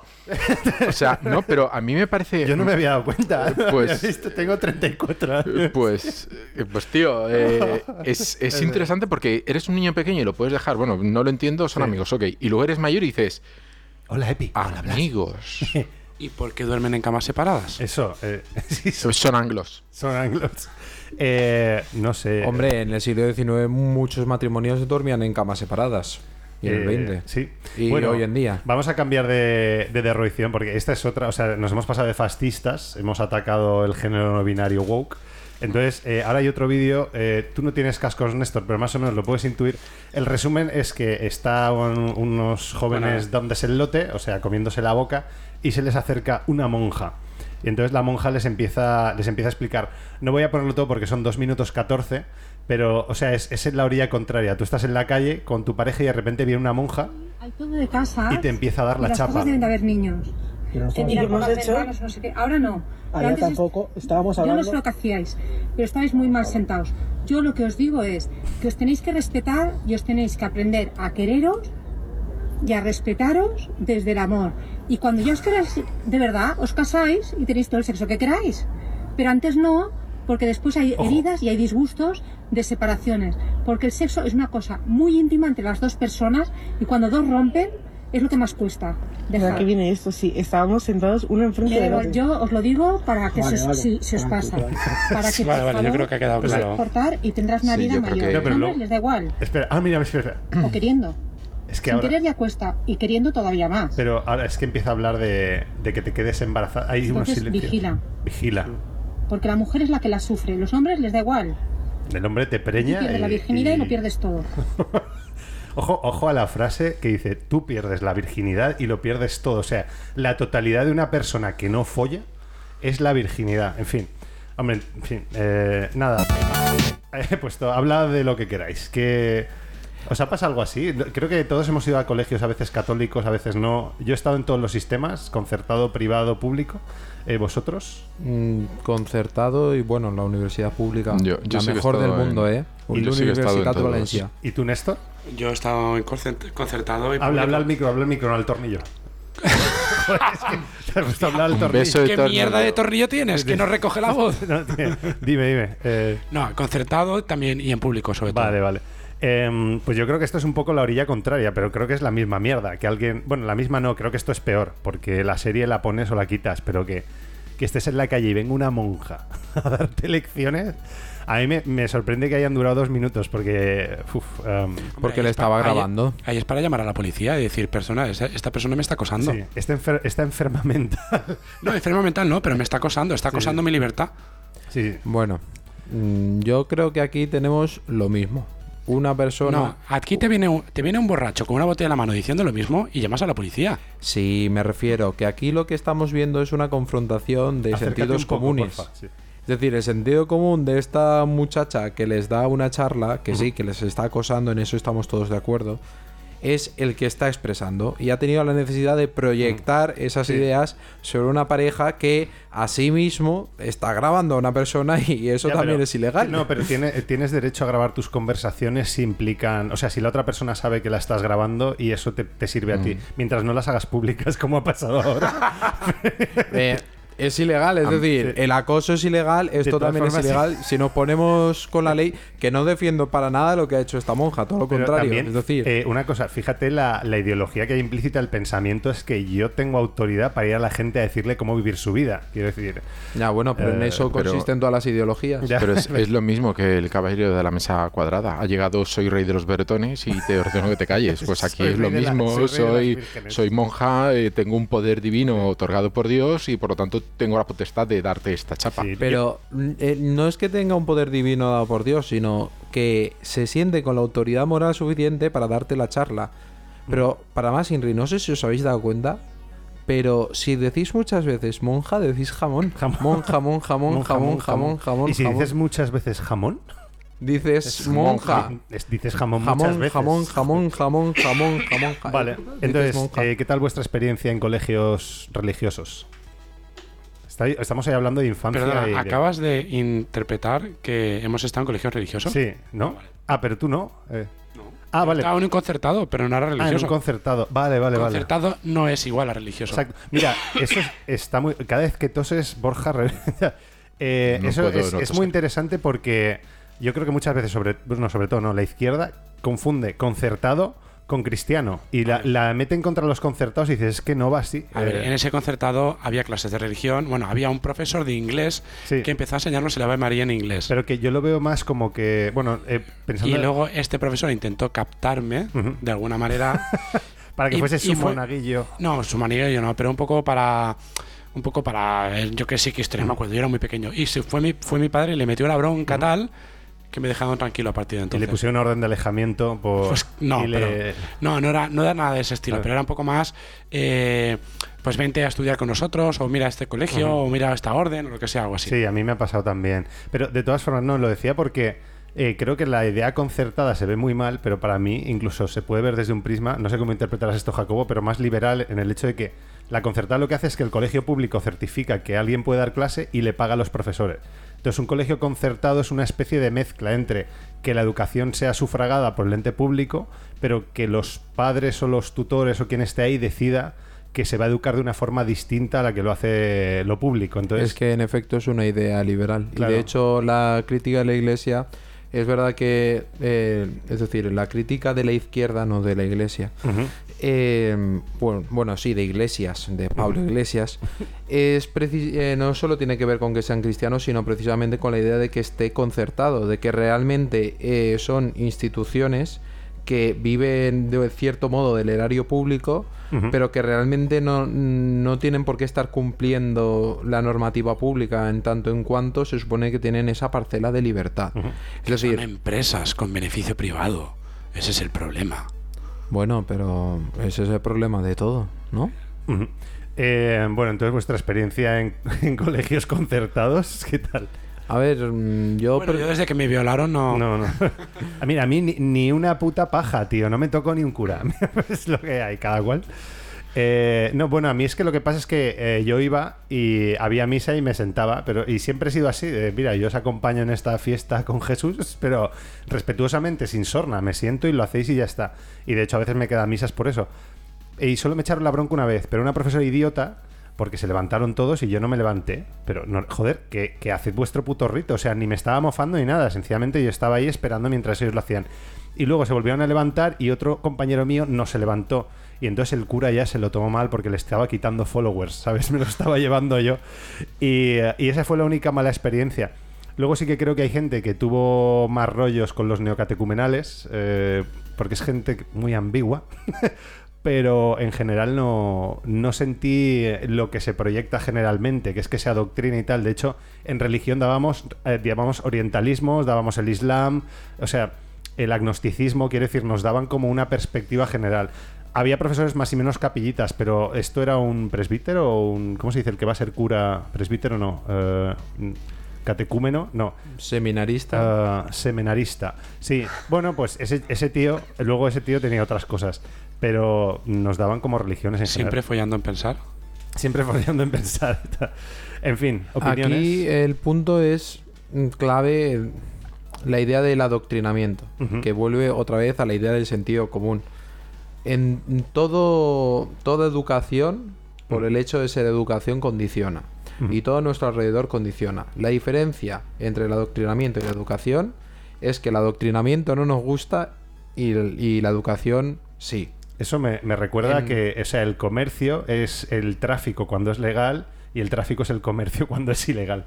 [SPEAKER 9] O sea, no, pero a mí me parece.
[SPEAKER 1] Yo no me había dado cuenta.
[SPEAKER 9] Pues-
[SPEAKER 1] ¿Has visto? Tengo 34 años.
[SPEAKER 9] Pues, eh, pues tío, eh, es, es interesante porque eres un niño pequeño y lo puedes dejar. Bueno, no lo entiendo, son amigos, ok. Y luego eres mayor y dices,
[SPEAKER 1] Hola, Epi.
[SPEAKER 9] amigos.
[SPEAKER 10] ¿Y por qué duermen en camas separadas?
[SPEAKER 1] Eso, eh, sí, son,
[SPEAKER 9] Son anglos.
[SPEAKER 1] son anglos. Eh, no sé.
[SPEAKER 8] Hombre, en el siglo XIX muchos matrimonios dormían en camas separadas. Y en el
[SPEAKER 1] Eh,
[SPEAKER 8] 20.
[SPEAKER 1] Sí.
[SPEAKER 8] Y
[SPEAKER 1] Bueno,
[SPEAKER 8] hoy en día.
[SPEAKER 1] Vamos a cambiar de, de derroición porque esta es otra. O sea, nos hemos pasado de fascistas, hemos atacado el género no binario woke. Entonces, eh, ahora hay otro vídeo. eh, tú no tienes cascos, Néstor, pero más o menos lo puedes intuir. El resumen es que está un- unos jóvenes dándose el lote, o sea, comiéndose la boca, y se les acerca una monja. Y entonces la monja les empieza, les empieza a explicar. No voy a ponerlo todo porque son 2 minutos 14, pero, o sea, es, es en la orilla contraria. Tú estás en la calle con tu pareja y de repente viene una monja
[SPEAKER 13] Hay todo de casa.
[SPEAKER 1] y te empieza a dar la
[SPEAKER 13] las
[SPEAKER 1] chapa.
[SPEAKER 13] casas deben de haber niños. Que
[SPEAKER 14] nosotros-
[SPEAKER 13] miran
[SPEAKER 14] ¿Y qué
[SPEAKER 13] por
[SPEAKER 14] hemos
[SPEAKER 13] las
[SPEAKER 14] hecho?
[SPEAKER 13] ventanas, no sé qué. Ahora no. Es-
[SPEAKER 14] tampoco, estábamos
[SPEAKER 13] Yo no
[SPEAKER 14] hablando...
[SPEAKER 13] sé lo que hacíais, pero estáis muy mal sentados. Yo lo que os digo es que os tenéis que respetar y os tenéis que aprender a quereros y a respetaros desde el amor. Y cuando ya os queráis, de verdad, os casáis y tenéis todo el sexo que queráis. Pero antes no, porque después hay
[SPEAKER 1] Ojo.
[SPEAKER 13] heridas y hay disgustos de separaciones. Porque el sexo es una cosa muy íntima entre las dos personas y cuando dos rompen es lo que más cuesta.
[SPEAKER 14] ¿De
[SPEAKER 13] Dejar.
[SPEAKER 14] qué viene esto? Sí, estábamos sentados uno enfrente
[SPEAKER 13] igual,
[SPEAKER 14] otro.
[SPEAKER 13] yo os lo digo para que
[SPEAKER 14] Vale,
[SPEAKER 13] se,
[SPEAKER 14] vale.
[SPEAKER 13] si- se os pasa. Para que,
[SPEAKER 10] Vale, vale, yo creo que ha quedado claro.
[SPEAKER 13] cortar y tendrás una
[SPEAKER 9] Sí, creo
[SPEAKER 13] mayor.
[SPEAKER 9] que-
[SPEAKER 1] No, pero
[SPEAKER 13] Hombres
[SPEAKER 1] luego-
[SPEAKER 13] les da igual.
[SPEAKER 1] Espera, ah, mira, espera, espera.
[SPEAKER 13] O queriendo.
[SPEAKER 1] Es que
[SPEAKER 13] Sin
[SPEAKER 1] ahora.
[SPEAKER 13] querer ya cuesta. Y queriendo todavía más.
[SPEAKER 1] Pero ahora es que empieza a hablar de, de que te quedes embarazada. Hay unos
[SPEAKER 13] Entonces,
[SPEAKER 1] silencios.
[SPEAKER 13] vigila.
[SPEAKER 1] Vigila.
[SPEAKER 13] Porque la mujer es la que la sufre. Los hombres les da igual.
[SPEAKER 1] El hombre te preña.
[SPEAKER 13] pierdes la
[SPEAKER 1] y-
[SPEAKER 13] virginidad y...
[SPEAKER 1] y-
[SPEAKER 13] lo pierdes todo.
[SPEAKER 1] Ojo, ojo a la frase que dice: tú pierdes la virginidad y lo pierdes todo. O sea, la totalidad de una persona que no folla es la virginidad. En fin. Hombre, en fin. eh, nada. He puesto, habla de lo que queráis. Que. ¿Os ha pasado algo así? Creo que todos hemos ido a colegios, a veces católicos, a veces no. Yo he estado en todos los sistemas, concertado, privado, público. Eh, ¿Vosotros?
[SPEAKER 8] Mm, concertado y bueno, la universidad pública.
[SPEAKER 9] Yo- yo
[SPEAKER 8] la mejor del
[SPEAKER 9] en-
[SPEAKER 8] mundo, ¿eh?
[SPEAKER 9] Y en
[SPEAKER 8] Universitat
[SPEAKER 9] todos.
[SPEAKER 8] Valencia.
[SPEAKER 1] ¿Y tú, Néstor?
[SPEAKER 10] Yo he estado en concert- concertado y
[SPEAKER 1] Habla, habla al micro, habla al micro, no al tornillo. Joder, es que te hablar al tornillo.
[SPEAKER 9] de
[SPEAKER 10] ¿Qué
[SPEAKER 9] tornillo.
[SPEAKER 10] mierda de tornillo tienes? Que no recoge la voz.
[SPEAKER 1] No, tío, dime, dime. Eh,
[SPEAKER 10] No, concertado también y en público sobre todo.
[SPEAKER 1] vale, vale. Em, pues yo creo que esto es un poco la orilla contraria, pero creo que es la misma mierda. Que alguien. Bueno, la misma no, creo que esto es peor, porque la serie la pones o la quitas, pero que, que estés en la calle y venga una monja a darte lecciones. A mí me, me sorprende que hayan durado dos minutos, porque. uf, em,
[SPEAKER 10] Hombre,
[SPEAKER 8] Porque le estaba grabando.
[SPEAKER 10] Ahí es para llamar a la policía y decir, persona, esta persona me está acosando.
[SPEAKER 1] sí, está, enfer- está enferma mental.
[SPEAKER 10] No, enferma mental no, pero me está acosando, está acosando mi libertad.
[SPEAKER 1] sí,
[SPEAKER 8] Bueno, mm, yo creo que aquí tenemos lo mismo. Una persona.
[SPEAKER 10] No, aquí te viene, un, te viene un borracho con una botella en la mano diciendo lo mismo y llamas a la policía.
[SPEAKER 8] Sí, me refiero que aquí lo que estamos viendo es una confrontación de
[SPEAKER 1] Acércate
[SPEAKER 8] sentidos
[SPEAKER 1] poco,
[SPEAKER 8] comunes.
[SPEAKER 1] porfa, sí.
[SPEAKER 8] Es decir, el sentido común de esta muchacha que les da una charla, que sí, que les está acosando, en eso estamos todos de acuerdo, es el que está expresando y ha tenido la necesidad de proyectar esas
[SPEAKER 1] Sí.
[SPEAKER 8] ideas sobre una pareja que a sí mismo está grabando a una persona y eso
[SPEAKER 1] Ya,
[SPEAKER 8] también
[SPEAKER 1] pero-
[SPEAKER 8] es ilegal.
[SPEAKER 1] No, pero tiene- tienes derecho a grabar tus conversaciones si implican. O sea, si la otra persona sabe que la estás grabando y eso te, te sirve a ti.
[SPEAKER 8] Mm.
[SPEAKER 1] Mientras no las hagas públicas, como ha pasado ahora.
[SPEAKER 8] Eh, Es ilegal, es decir,
[SPEAKER 1] sí.
[SPEAKER 8] el acoso es ilegal, esto también es
[SPEAKER 1] sí.
[SPEAKER 8] ilegal. Si nos ponemos con la ley, que no defiendo para nada lo que ha hecho esta monja, todo lo
[SPEAKER 1] Pero
[SPEAKER 8] contrario.
[SPEAKER 1] también,
[SPEAKER 8] es decir,
[SPEAKER 1] eh, una cosa, fíjate la, la ideología que hay implícita, el pensamiento es que yo tengo autoridad para ir a la gente a decirle cómo vivir su vida. Quiero decir.
[SPEAKER 8] ya, bueno, pero en
[SPEAKER 1] eh,
[SPEAKER 8] eso
[SPEAKER 9] pero-
[SPEAKER 8] consisten todas las ideologías.
[SPEAKER 1] Ya.
[SPEAKER 9] Pero es, es lo mismo que el caballero de la mesa cuadrada. Ha llegado, soy rey de los bretones y te ordeno que te calles. Pues aquí
[SPEAKER 1] Soy
[SPEAKER 9] es lo
[SPEAKER 1] la-
[SPEAKER 9] mismo.
[SPEAKER 1] soy
[SPEAKER 9] soy monja, eh, tengo un poder divino otorgado por Dios y por lo tanto tengo la potestad de darte esta chapa.
[SPEAKER 1] Sí,
[SPEAKER 8] Pero eh, no es que tenga un poder divino dado por Dios, sino que se siente con la autoridad moral suficiente para darte la charla. Pero para más, Inri, no sé si os habéis dado cuenta, pero si decís muchas veces monja, decís jamón. Mon, jamón, jamón,
[SPEAKER 1] Mon,
[SPEAKER 8] jamón, jamón, jamón,
[SPEAKER 1] Y si
[SPEAKER 8] jamón.
[SPEAKER 1] dices muchas veces jamón,
[SPEAKER 8] Dices
[SPEAKER 1] es
[SPEAKER 8] monja.
[SPEAKER 1] Es- dices jamón, muchas
[SPEAKER 8] Jamón,
[SPEAKER 1] veces.
[SPEAKER 8] jamón, jamón, jamón, jamón, jamón. ja-
[SPEAKER 1] Vale, entonces,
[SPEAKER 8] monja.
[SPEAKER 1] eh, ¿qué tal vuestra experiencia en colegios religiosos? Está- estamos ahí hablando de infancia.
[SPEAKER 10] Perdona,
[SPEAKER 1] y
[SPEAKER 10] acabas de interpretar que hemos estado en colegio religioso.
[SPEAKER 1] Sí, ¿no? Ah, pero tú no. eh. Ah, vale.
[SPEAKER 10] Estaba en un concertado, pero no era
[SPEAKER 1] Ah, en
[SPEAKER 10] religioso.
[SPEAKER 1] un concertado. Vale, vale, vale.
[SPEAKER 10] concertado no es igual a religioso.
[SPEAKER 1] Exacto. Mira, eso es- está muy. Cada vez que toses, Borja. re- Eh,
[SPEAKER 9] No
[SPEAKER 1] eso es,
[SPEAKER 9] no
[SPEAKER 1] es muy interesante porque yo creo que muchas veces, sobre, bueno, sobre todo, no, la izquierda confunde concertado con cristiano y la, la meten contra los concertados y dices, es que no va así.
[SPEAKER 10] A ver,
[SPEAKER 1] Eh,
[SPEAKER 10] en ese concertado había clases de religión. Bueno, había un profesor de inglés
[SPEAKER 1] Sí.
[SPEAKER 10] que empezó a enseñarnos el Ave María en inglés.
[SPEAKER 1] Pero que yo lo veo más como que, bueno, eh, pensando
[SPEAKER 10] y luego este profesor intentó captarme de alguna manera.
[SPEAKER 1] para que
[SPEAKER 10] y-
[SPEAKER 1] fuese su
[SPEAKER 10] fue-
[SPEAKER 1] monaguillo.
[SPEAKER 10] No, su maniguillo no, pero un poco para. Un poco para. eh, Yo que sí que historia, me acuerdo, yo era muy pequeño. Y se fue mi, fue mi padre y le metió la bronca tal que me dejaron tranquilo a partir de
[SPEAKER 1] Y
[SPEAKER 10] entonces.
[SPEAKER 1] le pusieron orden de alejamiento por.
[SPEAKER 10] Pues no,
[SPEAKER 1] y le-
[SPEAKER 10] pero- no, no era, no era nada de ese estilo, pero era un poco más, eh, pues vente a estudiar con nosotros, o mira este colegio, o mira esta orden, o lo que sea, algo así.
[SPEAKER 1] Sí, a mí me ha pasado también. Pero de todas formas, no, lo decía porque eh, creo que la idea concertada se ve muy mal, pero para mí incluso se puede ver desde un prisma, no sé cómo interpretarás esto, Jacobo, pero más liberal en el hecho de que la concertada lo que hace es que el colegio público certifica que alguien puede dar clase y le paga a los profesores. Entonces, un colegio concertado es una especie de mezcla entre que la educación sea sufragada por el ente público, pero que los padres o los tutores o quien esté ahí decida que se va a educar de una forma distinta a la que lo hace lo público. Entonces,
[SPEAKER 8] Es que en efecto es una idea liberal.
[SPEAKER 1] Claro.
[SPEAKER 8] Y de hecho la crítica de la iglesia es verdad que, eh, es decir, la crítica de la izquierda, no de la iglesia. Eh, bueno, bueno, sí, de iglesias, de Pablo Iglesias, es eh, no solo tiene que ver con que sean cristianos, sino precisamente con la idea de que esté concertado, de que realmente eh, son instituciones que viven de cierto modo del erario público, pero que realmente no, no tienen por qué estar cumpliendo la normativa pública en tanto en cuanto se supone que tienen esa parcela de libertad. Es decir,
[SPEAKER 10] Son empresas con beneficio privado. Ese es el problema.
[SPEAKER 8] Bueno, pero ese es el problema de todo, ¿no?
[SPEAKER 1] Eh, bueno, entonces vuestra experiencia en, en colegios concertados, ¿qué tal?
[SPEAKER 8] A ver, mm, yo...
[SPEAKER 10] Bueno, yo desde que me violaron no...
[SPEAKER 1] No, no. Mira, a mí ni, ni una puta paja, tío. No me tocó ni un cura. es lo que hay, cada cual. Eh, no, bueno, a mí es que lo que pasa es que eh, yo iba y había misa y me sentaba, pero y siempre he sido así. mira, yo os acompaño en esta fiesta con Jesús, pero respetuosamente, sin sorna, me siento y lo hacéis y ya está. Y de hecho a veces me quedan misas por eso. Y solo me echaron la bronca una vez, pero una profesora idiota, porque se levantaron todos y yo no me levanté. Pero, no, joder, que, que haced vuestro puto rito. O sea, ni me estaba mofando ni nada. Sencillamente yo estaba ahí esperando mientras ellos lo hacían. Y luego se volvieron a levantar y otro compañero mío no se levantó. Y entonces el cura ya se lo tomó mal porque le estaba quitando followers, ¿sabes? Me lo estaba llevando yo. Y, esa fue la única mala experiencia. Luego sí que creo que hay gente que tuvo más rollos con los neocatecumenales, eh, porque es gente muy ambigua. pero en general no, no sentí lo que se proyecta generalmente, que es que se adoctrina y tal. De hecho, en religión dábamos, eh, dábamos orientalismos, dábamos el islam, o sea, el agnosticismo, quiere decir, nos daban como una perspectiva general. Había profesores más y menos capillitas, pero esto era un presbítero o un. ¿Cómo se dice? El que va a ser cura. ¿Presbítero no? Eh, catecúmeno, no.
[SPEAKER 8] Seminarista.
[SPEAKER 1] Ah, seminarista. Sí, bueno, pues ese, ese tío, luego ese tío tenía otras cosas, pero nos daban como religiones en
[SPEAKER 10] Siempre
[SPEAKER 1] general.
[SPEAKER 10] follando en pensar.
[SPEAKER 1] Siempre follando en pensar. en fin, opiniones.
[SPEAKER 8] Aquí el punto es mm, clave la idea del adoctrinamiento,
[SPEAKER 1] Ujú.
[SPEAKER 8] que vuelve otra vez a la idea del sentido común. En todo, toda educación, por el hecho de ser educación, condiciona. y todo nuestro alrededor condiciona. La diferencia entre el adoctrinamiento y la educación es que el adoctrinamiento no nos gusta y, el- y la educación sí.
[SPEAKER 1] Eso me, me recuerda
[SPEAKER 8] En-
[SPEAKER 1] que, o sea, el comercio es el tráfico cuando es legal y el tráfico es el comercio cuando es ilegal.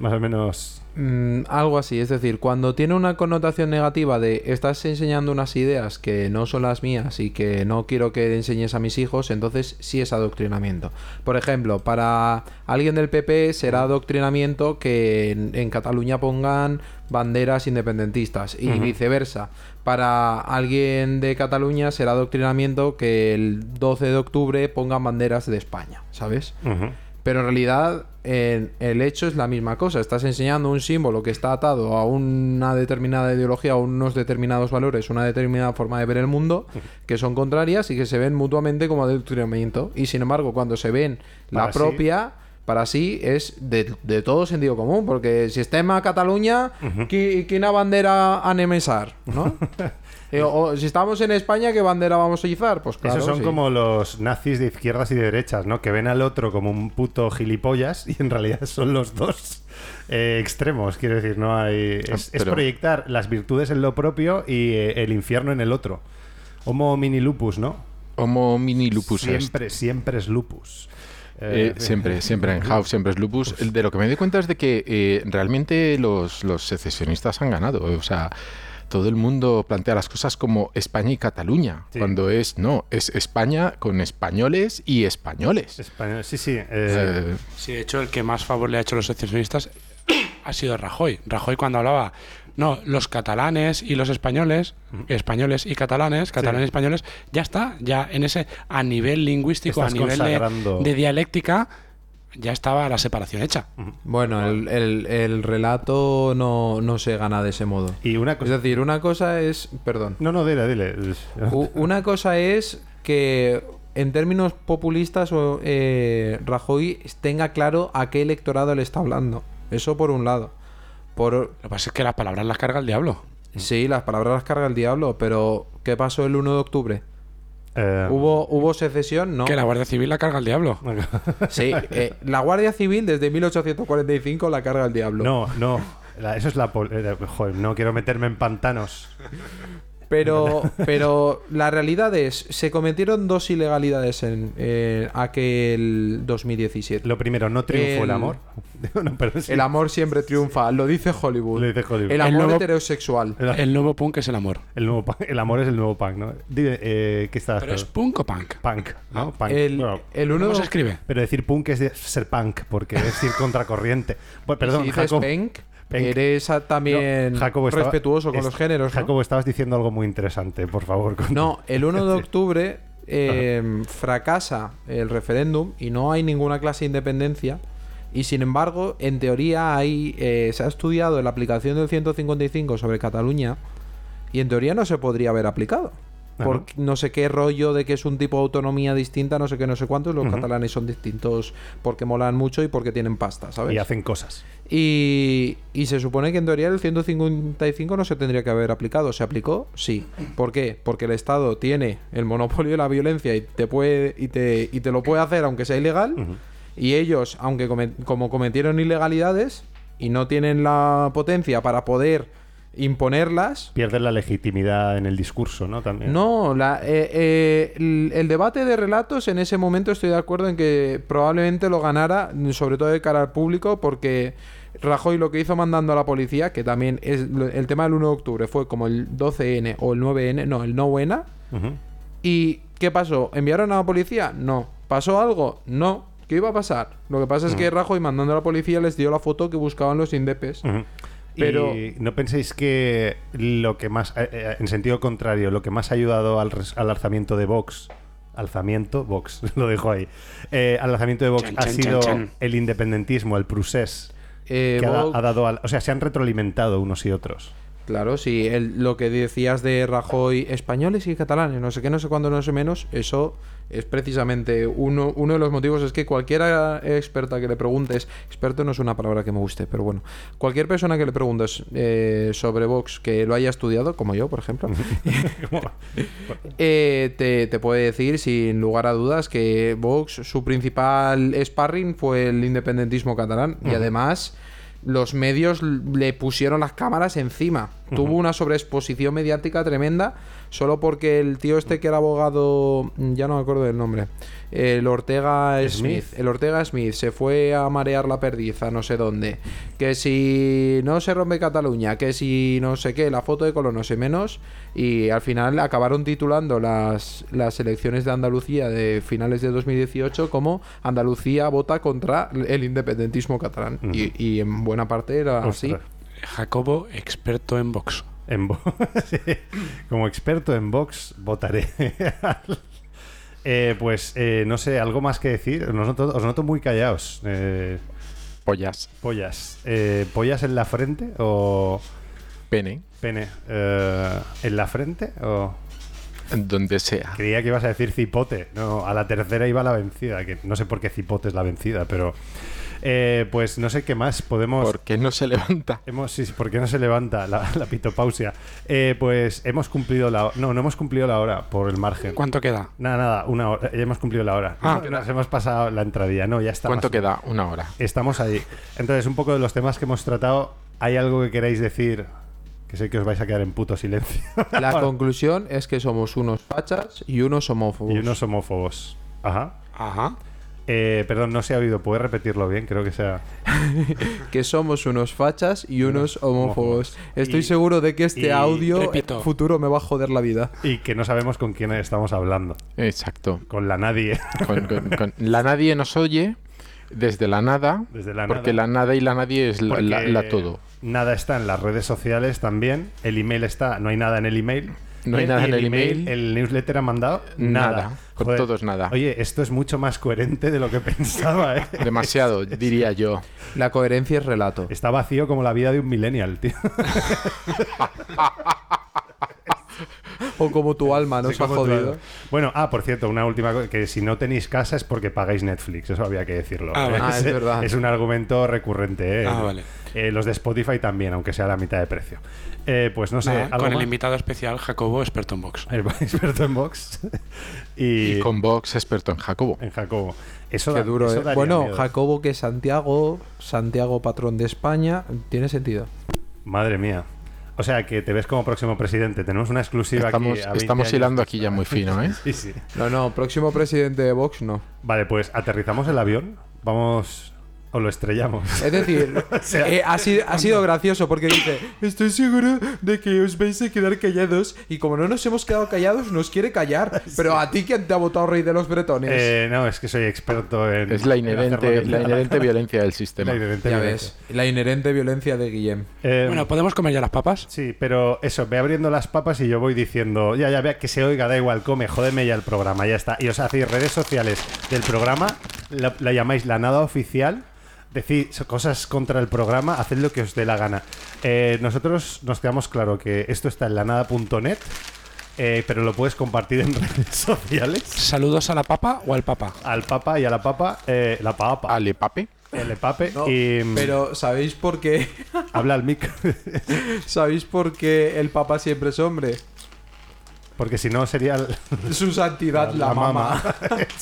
[SPEAKER 1] Más o menos.
[SPEAKER 8] Mm, algo así, es decir, cuando tiene una connotación negativa de estás enseñando unas ideas que no son las mías y que no quiero que enseñes a mis hijos, entonces sí es adoctrinamiento. Por ejemplo, para alguien del PP será adoctrinamiento que en, en Cataluña pongan banderas independentistas y viceversa. Para alguien de Cataluña será adoctrinamiento que el 12 de octubre pongan banderas de España, ¿sabes? Pero en realidad el hecho es la misma cosa. Estás enseñando un símbolo que está atado a una determinada ideología, a unos determinados valores, una determinada forma de ver el mundo, que son contrarias y que se ven mutuamente como adoctrinamiento. Y sin embargo, cuando se ven la
[SPEAKER 1] Para sí.
[SPEAKER 8] propia, para sí es de, de todo sentido común. Porque si estem a Cataluña, qui- ¿quina bandera han emesar? ¿No? Eh, o si estamos en España, ¿qué bandera vamos a izar? Pues claro,
[SPEAKER 1] Esos son
[SPEAKER 8] sí.
[SPEAKER 1] como los nazis de izquierdas y de derechas, ¿no? Que ven al otro como un puto gilipollas y en realidad son los dos eh, extremos. Quiero decir, no hay. Es, proyectar las virtudes en lo propio y eh, el infierno en el otro. Homo mini lupus, ¿no?
[SPEAKER 9] Homo mini lupus est.
[SPEAKER 1] Siempre, siempre es lupus.
[SPEAKER 9] Eh, siempre, siempre en House, siempre es lupus. De lo que me doy cuenta es de que eh, realmente los, los secesionistas han ganado. O sea, todo el mundo plantea las cosas como España y Cataluña,
[SPEAKER 1] Sí.
[SPEAKER 9] cuando es, no, es España con españoles y españoles.
[SPEAKER 1] Español, sí, sí.
[SPEAKER 9] Eh,
[SPEAKER 10] Sí, de hecho, el que más favor le ha hecho a los secesionistas ha sido Rajoy. Rajoy cuando hablaba, no, los catalanes y los españoles, españoles y catalanes, catalanes y españoles, ya está, ya en ese, a nivel lingüístico,
[SPEAKER 1] Estás
[SPEAKER 10] a nivel de dialéctica, ya estaba la separación hecha.
[SPEAKER 8] Bueno, el, el- el relato no, no se gana de ese modo.
[SPEAKER 1] Y una
[SPEAKER 8] Es decir, una cosa es. Perdón.
[SPEAKER 1] No, no, dile, dile.
[SPEAKER 8] Una cosa es que en términos populistas eh, Rajoy tenga claro a qué electorado le está hablando. Eso por un lado. Por... Lo
[SPEAKER 10] que pasa es que las palabras las carga el diablo.
[SPEAKER 8] Sí, las palabras las carga el diablo, pero ¿qué pasó el 1 de octubre?
[SPEAKER 1] Eh,
[SPEAKER 8] ¿Hubo, ¿Hubo secesión? No.
[SPEAKER 10] Que la Guardia Civil la carga el diablo.
[SPEAKER 8] Sí, eh, la Guardia Civil desde 1845 la carga el diablo.
[SPEAKER 1] No, no. la- eso es la. pol- eh, Joder, no quiero meterme en pantanos.
[SPEAKER 8] Pero, pero la realidad es, se cometieron dos ilegalidades en eh, aquel 2017.
[SPEAKER 1] Lo primero, no triunfó el amor. No, perdón, sí.
[SPEAKER 8] El amor siempre triunfa, lo dice Hollywood.
[SPEAKER 1] Lo dice Hollywood.
[SPEAKER 8] El
[SPEAKER 1] El
[SPEAKER 8] amor
[SPEAKER 1] nuevo-
[SPEAKER 8] heterosexual.
[SPEAKER 10] El nuevo punk es el amor.
[SPEAKER 1] El, nuevo punk- el amor es el nuevo punk, ¿no? Dime, eh, ¿qué estás
[SPEAKER 10] ¿Pero es punk o punk?
[SPEAKER 1] Punk, ¿no? Punk.
[SPEAKER 8] El-
[SPEAKER 1] Bueno,
[SPEAKER 8] el uno-
[SPEAKER 10] ¿Cómo se escribe?
[SPEAKER 1] Pero decir punk es de- ser punk, porque es ir contracorriente. Bueno, perdón,
[SPEAKER 8] si dices
[SPEAKER 1] Jacob.
[SPEAKER 8] Punk. Eres también
[SPEAKER 1] No, Jacobo, estaba-
[SPEAKER 8] respetuoso con
[SPEAKER 1] es-
[SPEAKER 8] los géneros. ¿no?
[SPEAKER 1] Jacobo, estabas diciendo algo muy interesante, por favor. con-
[SPEAKER 8] No, el 1 de octubre eh, fracasa el referéndum y no hay ninguna clase de independencia. Y sin embargo, en teoría hay, eh, se ha estudiado la aplicación del 155 sobre Cataluña y en teoría no se podría haber aplicado. Por no sé qué rollo de que es un tipo de autonomía distinta, no sé qué, no sé cuántos. Los catalanes son distintos porque molan mucho y porque tienen pasta, ¿sabes?
[SPEAKER 1] Y hacen cosas.
[SPEAKER 8] Y, y se supone que en teoría el 155 no se tendría que haber aplicado. ¿Se aplicó? Sí. ¿Por qué? Porque el Estado tiene el monopolio de la violencia y te puede y te, y te lo puede hacer aunque sea ilegal. Y ellos, aunque come- como cometieron ilegalidades y no tienen la potencia para poder imponerlas,
[SPEAKER 1] Pierden la legitimidad en el discurso, ¿no? También.
[SPEAKER 8] no, la, eh, eh, el, el debate de relatos en ese momento estoy de acuerdo en que probablemente lo ganara, sobre todo de cara al público, porque Rajoy lo que hizo mandando a la policía, que también es el tema del 1 de octubre, fue como el 12N o el 9N, no, el 9N.
[SPEAKER 1] Ujú.
[SPEAKER 8] ¿Y qué pasó? ¿Enviaron a la policía? No. ¿Pasó algo? No. ¿Qué iba a pasar? Lo que pasa es que Rajoy mandando a la policía les dio la foto que buscaban los indepes. Pero-
[SPEAKER 1] Y no penséis que lo que más, eh, eh, en sentido contrario, lo que más ha ayudado al, alzamiento de Vox, alzamiento, Vox, lo dejo ahí, eh, al alzamiento de Vox
[SPEAKER 10] Chan,
[SPEAKER 1] ha
[SPEAKER 10] chan,
[SPEAKER 1] sido
[SPEAKER 10] chan, chan.
[SPEAKER 1] el independentismo, el procés,
[SPEAKER 8] Eh,
[SPEAKER 1] que ha, dado, al- o sea, se han retroalimentado unos y otros.
[SPEAKER 8] Claro, sí, el- lo que decías de Rajoy, españoles y catalanes, no sé qué, no sé cuándo, no sé menos, eso es precisamente uno, uno de los motivos, es que cualquiera experta que le preguntes, experto no es una palabra que me guste, pero bueno, cualquier persona que le preguntes eh, sobre Vox que lo haya estudiado, como yo, por ejemplo, eh, te, te puede decir sin lugar a dudas que Vox, su principal sparring fue el independentismo catalán y además los medios le pusieron las cámaras encima. Tuvo una sobreexposición mediática tremenda solo porque el tío este que era abogado, mm, ya no me acuerdo del nombre, el Ortega Smith,
[SPEAKER 1] Smith.
[SPEAKER 8] el Ortega Smith se fue a marear la perdiz a no sé dónde, que si no se rompe Cataluña, que si no sé qué, la foto de Colón no sé menos, y al final acabaron titulando las, las elecciones de Andalucía de finales de 2018 como Andalucía vota contra el independentismo catalán, y, y en buena parte era así.
[SPEAKER 10] Jacobo, experto en box.
[SPEAKER 1] En Sí. Como experto en Vox, votaré. Eh, pues eh, no sé, algo más que decir. Os noto, os noto muy callados. Eh,
[SPEAKER 9] Pollas.
[SPEAKER 1] pollas. Eh, ¿Pollas en la frente o
[SPEAKER 9] Pene.
[SPEAKER 1] pene? Eh, ¿En la frente o...?
[SPEAKER 9] Donde sea.
[SPEAKER 1] Creía que ibas a decir cipote. No, a la tercera iba la vencida. Que no sé por qué cipote es la vencida, pero... eh, pues no sé qué más podemos...
[SPEAKER 9] ¿Por qué no se levanta?
[SPEAKER 1] Hemos, sí, sí, ¿por qué no se levanta la, la pitopausia? Eh, pues hemos cumplido la hora. No, no hemos cumplido la hora por el margen.
[SPEAKER 10] ¿Cuánto queda?
[SPEAKER 1] Nada, nada, una hora. Ya hemos cumplido la hora.
[SPEAKER 10] Ah.
[SPEAKER 1] nos hemos pasado la entradilla. No, ya está.
[SPEAKER 9] ¿Cuánto
[SPEAKER 1] más-
[SPEAKER 9] queda? Una hora.
[SPEAKER 1] Estamos ahí. Entonces, un poco de los temas que hemos tratado. ¿Hay algo que queráis decir? Que sé que os vais a quedar en puto silencio.
[SPEAKER 8] La conclusión es que somos unos fachas y unos homófobos.
[SPEAKER 1] y unos homófobos. Ajá.
[SPEAKER 10] Ajá.
[SPEAKER 1] Eh, perdón, no se ha oído. ¿Puedes repetirlo bien? Creo que sea.
[SPEAKER 8] que somos unos fachas y unos homófobos. Estoy
[SPEAKER 1] Y-
[SPEAKER 8] seguro de que este
[SPEAKER 1] y-
[SPEAKER 8] audio
[SPEAKER 10] repito.
[SPEAKER 8] futuro me va a joder la vida.
[SPEAKER 1] Y que no sabemos con quién estamos hablando.
[SPEAKER 9] Exacto.
[SPEAKER 1] Con la nadie.
[SPEAKER 9] Con- con- con- La nadie nos oye desde la nada.
[SPEAKER 1] Desde la
[SPEAKER 9] porque
[SPEAKER 1] nada.
[SPEAKER 9] la nada y la nadie es la, la-
[SPEAKER 1] Porque
[SPEAKER 9] la todo.
[SPEAKER 1] Nada está en las redes sociales también. El email está, no hay nada en el email.
[SPEAKER 9] No hay
[SPEAKER 1] Y
[SPEAKER 9] nada
[SPEAKER 1] y
[SPEAKER 9] en el email.
[SPEAKER 1] El newsletter ha mandado
[SPEAKER 9] Nada.
[SPEAKER 1] nada.
[SPEAKER 9] Con
[SPEAKER 1] Joder.
[SPEAKER 9] todo es nada.
[SPEAKER 1] Oye, esto es mucho más coherente de lo que pensaba, ¿eh?
[SPEAKER 9] Demasiado, diría yo.
[SPEAKER 8] La coherencia es relato.
[SPEAKER 1] Está vacío como la vida de un millennial, tío.
[SPEAKER 8] O como tu alma, nos
[SPEAKER 1] Sí,
[SPEAKER 8] ha
[SPEAKER 1] como tú,
[SPEAKER 8] jodido.
[SPEAKER 1] Bueno, ah, por cierto, una última cosa, que si no tenéis casa es porque pagáis Netflix, eso había que decirlo.
[SPEAKER 10] Ah.
[SPEAKER 8] Ah, es verdad.
[SPEAKER 1] Es un argumento recurrente, ¿eh?
[SPEAKER 10] Ah, vale.
[SPEAKER 1] Eh, los de Spotify también, aunque sea la mitad de precio. Eh, pues no sé,
[SPEAKER 10] Nada, con el invitado especial, Jacobo, experto en box.
[SPEAKER 1] Experto en box. y,
[SPEAKER 9] Y con Vox experto en Jacobo.
[SPEAKER 1] en Jacobo. Eso
[SPEAKER 8] Qué
[SPEAKER 1] da-
[SPEAKER 8] duro,
[SPEAKER 1] eso
[SPEAKER 8] eh. Bueno,
[SPEAKER 1] miedo.
[SPEAKER 8] Jacobo que es Santiago, Santiago patrón de España, tiene sentido.
[SPEAKER 1] Madre mía. O sea, que te ves como próximo presidente. Tenemos una exclusiva
[SPEAKER 9] Estamos,
[SPEAKER 1] aquí. a 20
[SPEAKER 9] estamos
[SPEAKER 1] años.
[SPEAKER 9] hilando aquí ya muy fino, ¿eh?
[SPEAKER 1] Sí, sí.
[SPEAKER 8] No, no, próximo presidente de Vox no.
[SPEAKER 1] Vale, pues aterrizamos el avión. Vamos. O lo estrellamos.
[SPEAKER 8] Es decir,
[SPEAKER 1] O sea,
[SPEAKER 8] eh, ha, sido, ha sido gracioso porque dice, estoy seguro de que os vais a quedar callados y como no nos hemos quedado callados, nos quiere callar. Pero a ti, ¿quién te ha votado rey de los bretones?
[SPEAKER 1] eh, no, es que soy experto en.
[SPEAKER 9] Es la inherente, la inherente violencia del sistema.
[SPEAKER 1] La inherente
[SPEAKER 8] ya
[SPEAKER 1] violencia.
[SPEAKER 8] ves, la inherente violencia de Guillem.
[SPEAKER 1] Eh,
[SPEAKER 10] Bueno, ¿podemos comer ya las papas?
[SPEAKER 1] Sí, pero eso, ve abriendo las papas y yo voy diciendo, ya, ya, vea que se oiga, da igual, come, jódeme ya el programa, ya está. Y os hacéis redes sociales del programa, la, la llamáis la nada oficial, decís cosas contra el programa, haced lo que os dé la gana. Eh, nosotros nos quedamos claro que esto está en lanada.net, eh, pero lo puedes compartir en redes sociales.
[SPEAKER 10] ¿Saludos a la papa o al papa?
[SPEAKER 1] Al papa y a la papa, eh, la papa,
[SPEAKER 9] Ale pape.
[SPEAKER 1] el pape,
[SPEAKER 8] No,
[SPEAKER 1] y
[SPEAKER 8] Pero ¿sabéis por qué?
[SPEAKER 1] habla al micro.
[SPEAKER 8] ¿Sabéis por qué el papa siempre es hombre?
[SPEAKER 1] Porque si no sería el-
[SPEAKER 8] Su santidad, la, mama.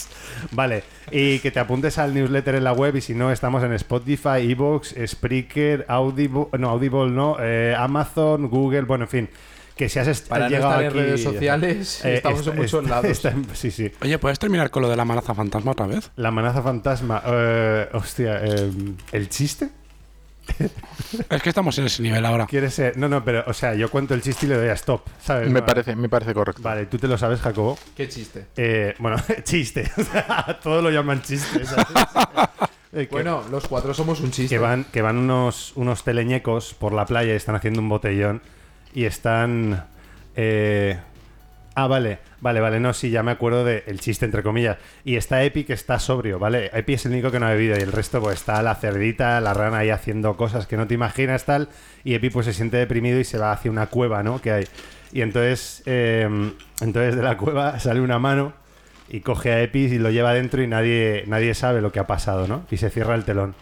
[SPEAKER 1] vale, y que te apuntes al newsletter en la web y si no, estamos en Spotify, Evox, Spreaker, Audible, no, Audible no, eh, Amazon, Google, bueno, en fin. Que si has
[SPEAKER 8] Para no
[SPEAKER 1] llegado
[SPEAKER 8] estar en
[SPEAKER 1] aquí,
[SPEAKER 8] redes
[SPEAKER 1] está.
[SPEAKER 8] sociales, estamos en muchos lados.
[SPEAKER 1] está en- sí, sí.
[SPEAKER 10] Oye, ¿puedes terminar con lo de la amenaza fantasma otra vez?
[SPEAKER 1] La amenaza fantasma. eh, hostia, eh, ¿el chiste?
[SPEAKER 10] Es que estamos en ese nivel ahora.
[SPEAKER 1] ¿Quieres ser? No, no, pero, o sea, yo cuento el chiste y le doy a stop, ¿sabes?
[SPEAKER 9] Me
[SPEAKER 1] No,
[SPEAKER 9] parece, me parece correcto.
[SPEAKER 1] Vale, ¿tú te lo sabes, Jacobo?
[SPEAKER 8] ¿Qué chiste?
[SPEAKER 1] Eh, bueno, chiste. O sea, todo lo llaman chiste. ¿sabes? Eh, que-
[SPEAKER 8] Bueno, los cuatro somos un chiste.
[SPEAKER 1] que van, que van unos, unos teleñecos por la playa y están haciendo un botellón y están... eh, Ah, vale, vale, vale, no, sí, ya me acuerdo del chiste, entre comillas. Y está Epi que está sobrio, ¿vale? Epi es el único que no ha bebido y el resto, pues está la cerdita, la rana ahí haciendo cosas que no te imaginas, tal. Y Epi, pues se siente deprimido y se va hacia una cueva, ¿no? Que hay. Y entonces, eh, entonces de la cueva sale una mano y coge a Epi y lo lleva adentro y nadie, nadie sabe lo que ha pasado, ¿no? Y se cierra el telón.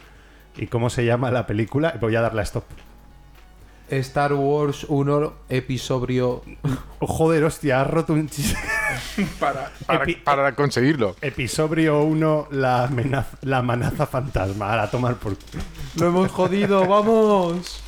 [SPEAKER 1] ¿Y cómo se llama la película? Voy a darle a stop.
[SPEAKER 8] Star Wars 1 episodio.
[SPEAKER 1] Oh, joder, hostia, has roto un chiste.
[SPEAKER 9] para, para, para conseguirlo.
[SPEAKER 1] Episodio 1, la amenaza, la amenaza fantasma. A tomar por.
[SPEAKER 8] Lo hemos jodido, vamos.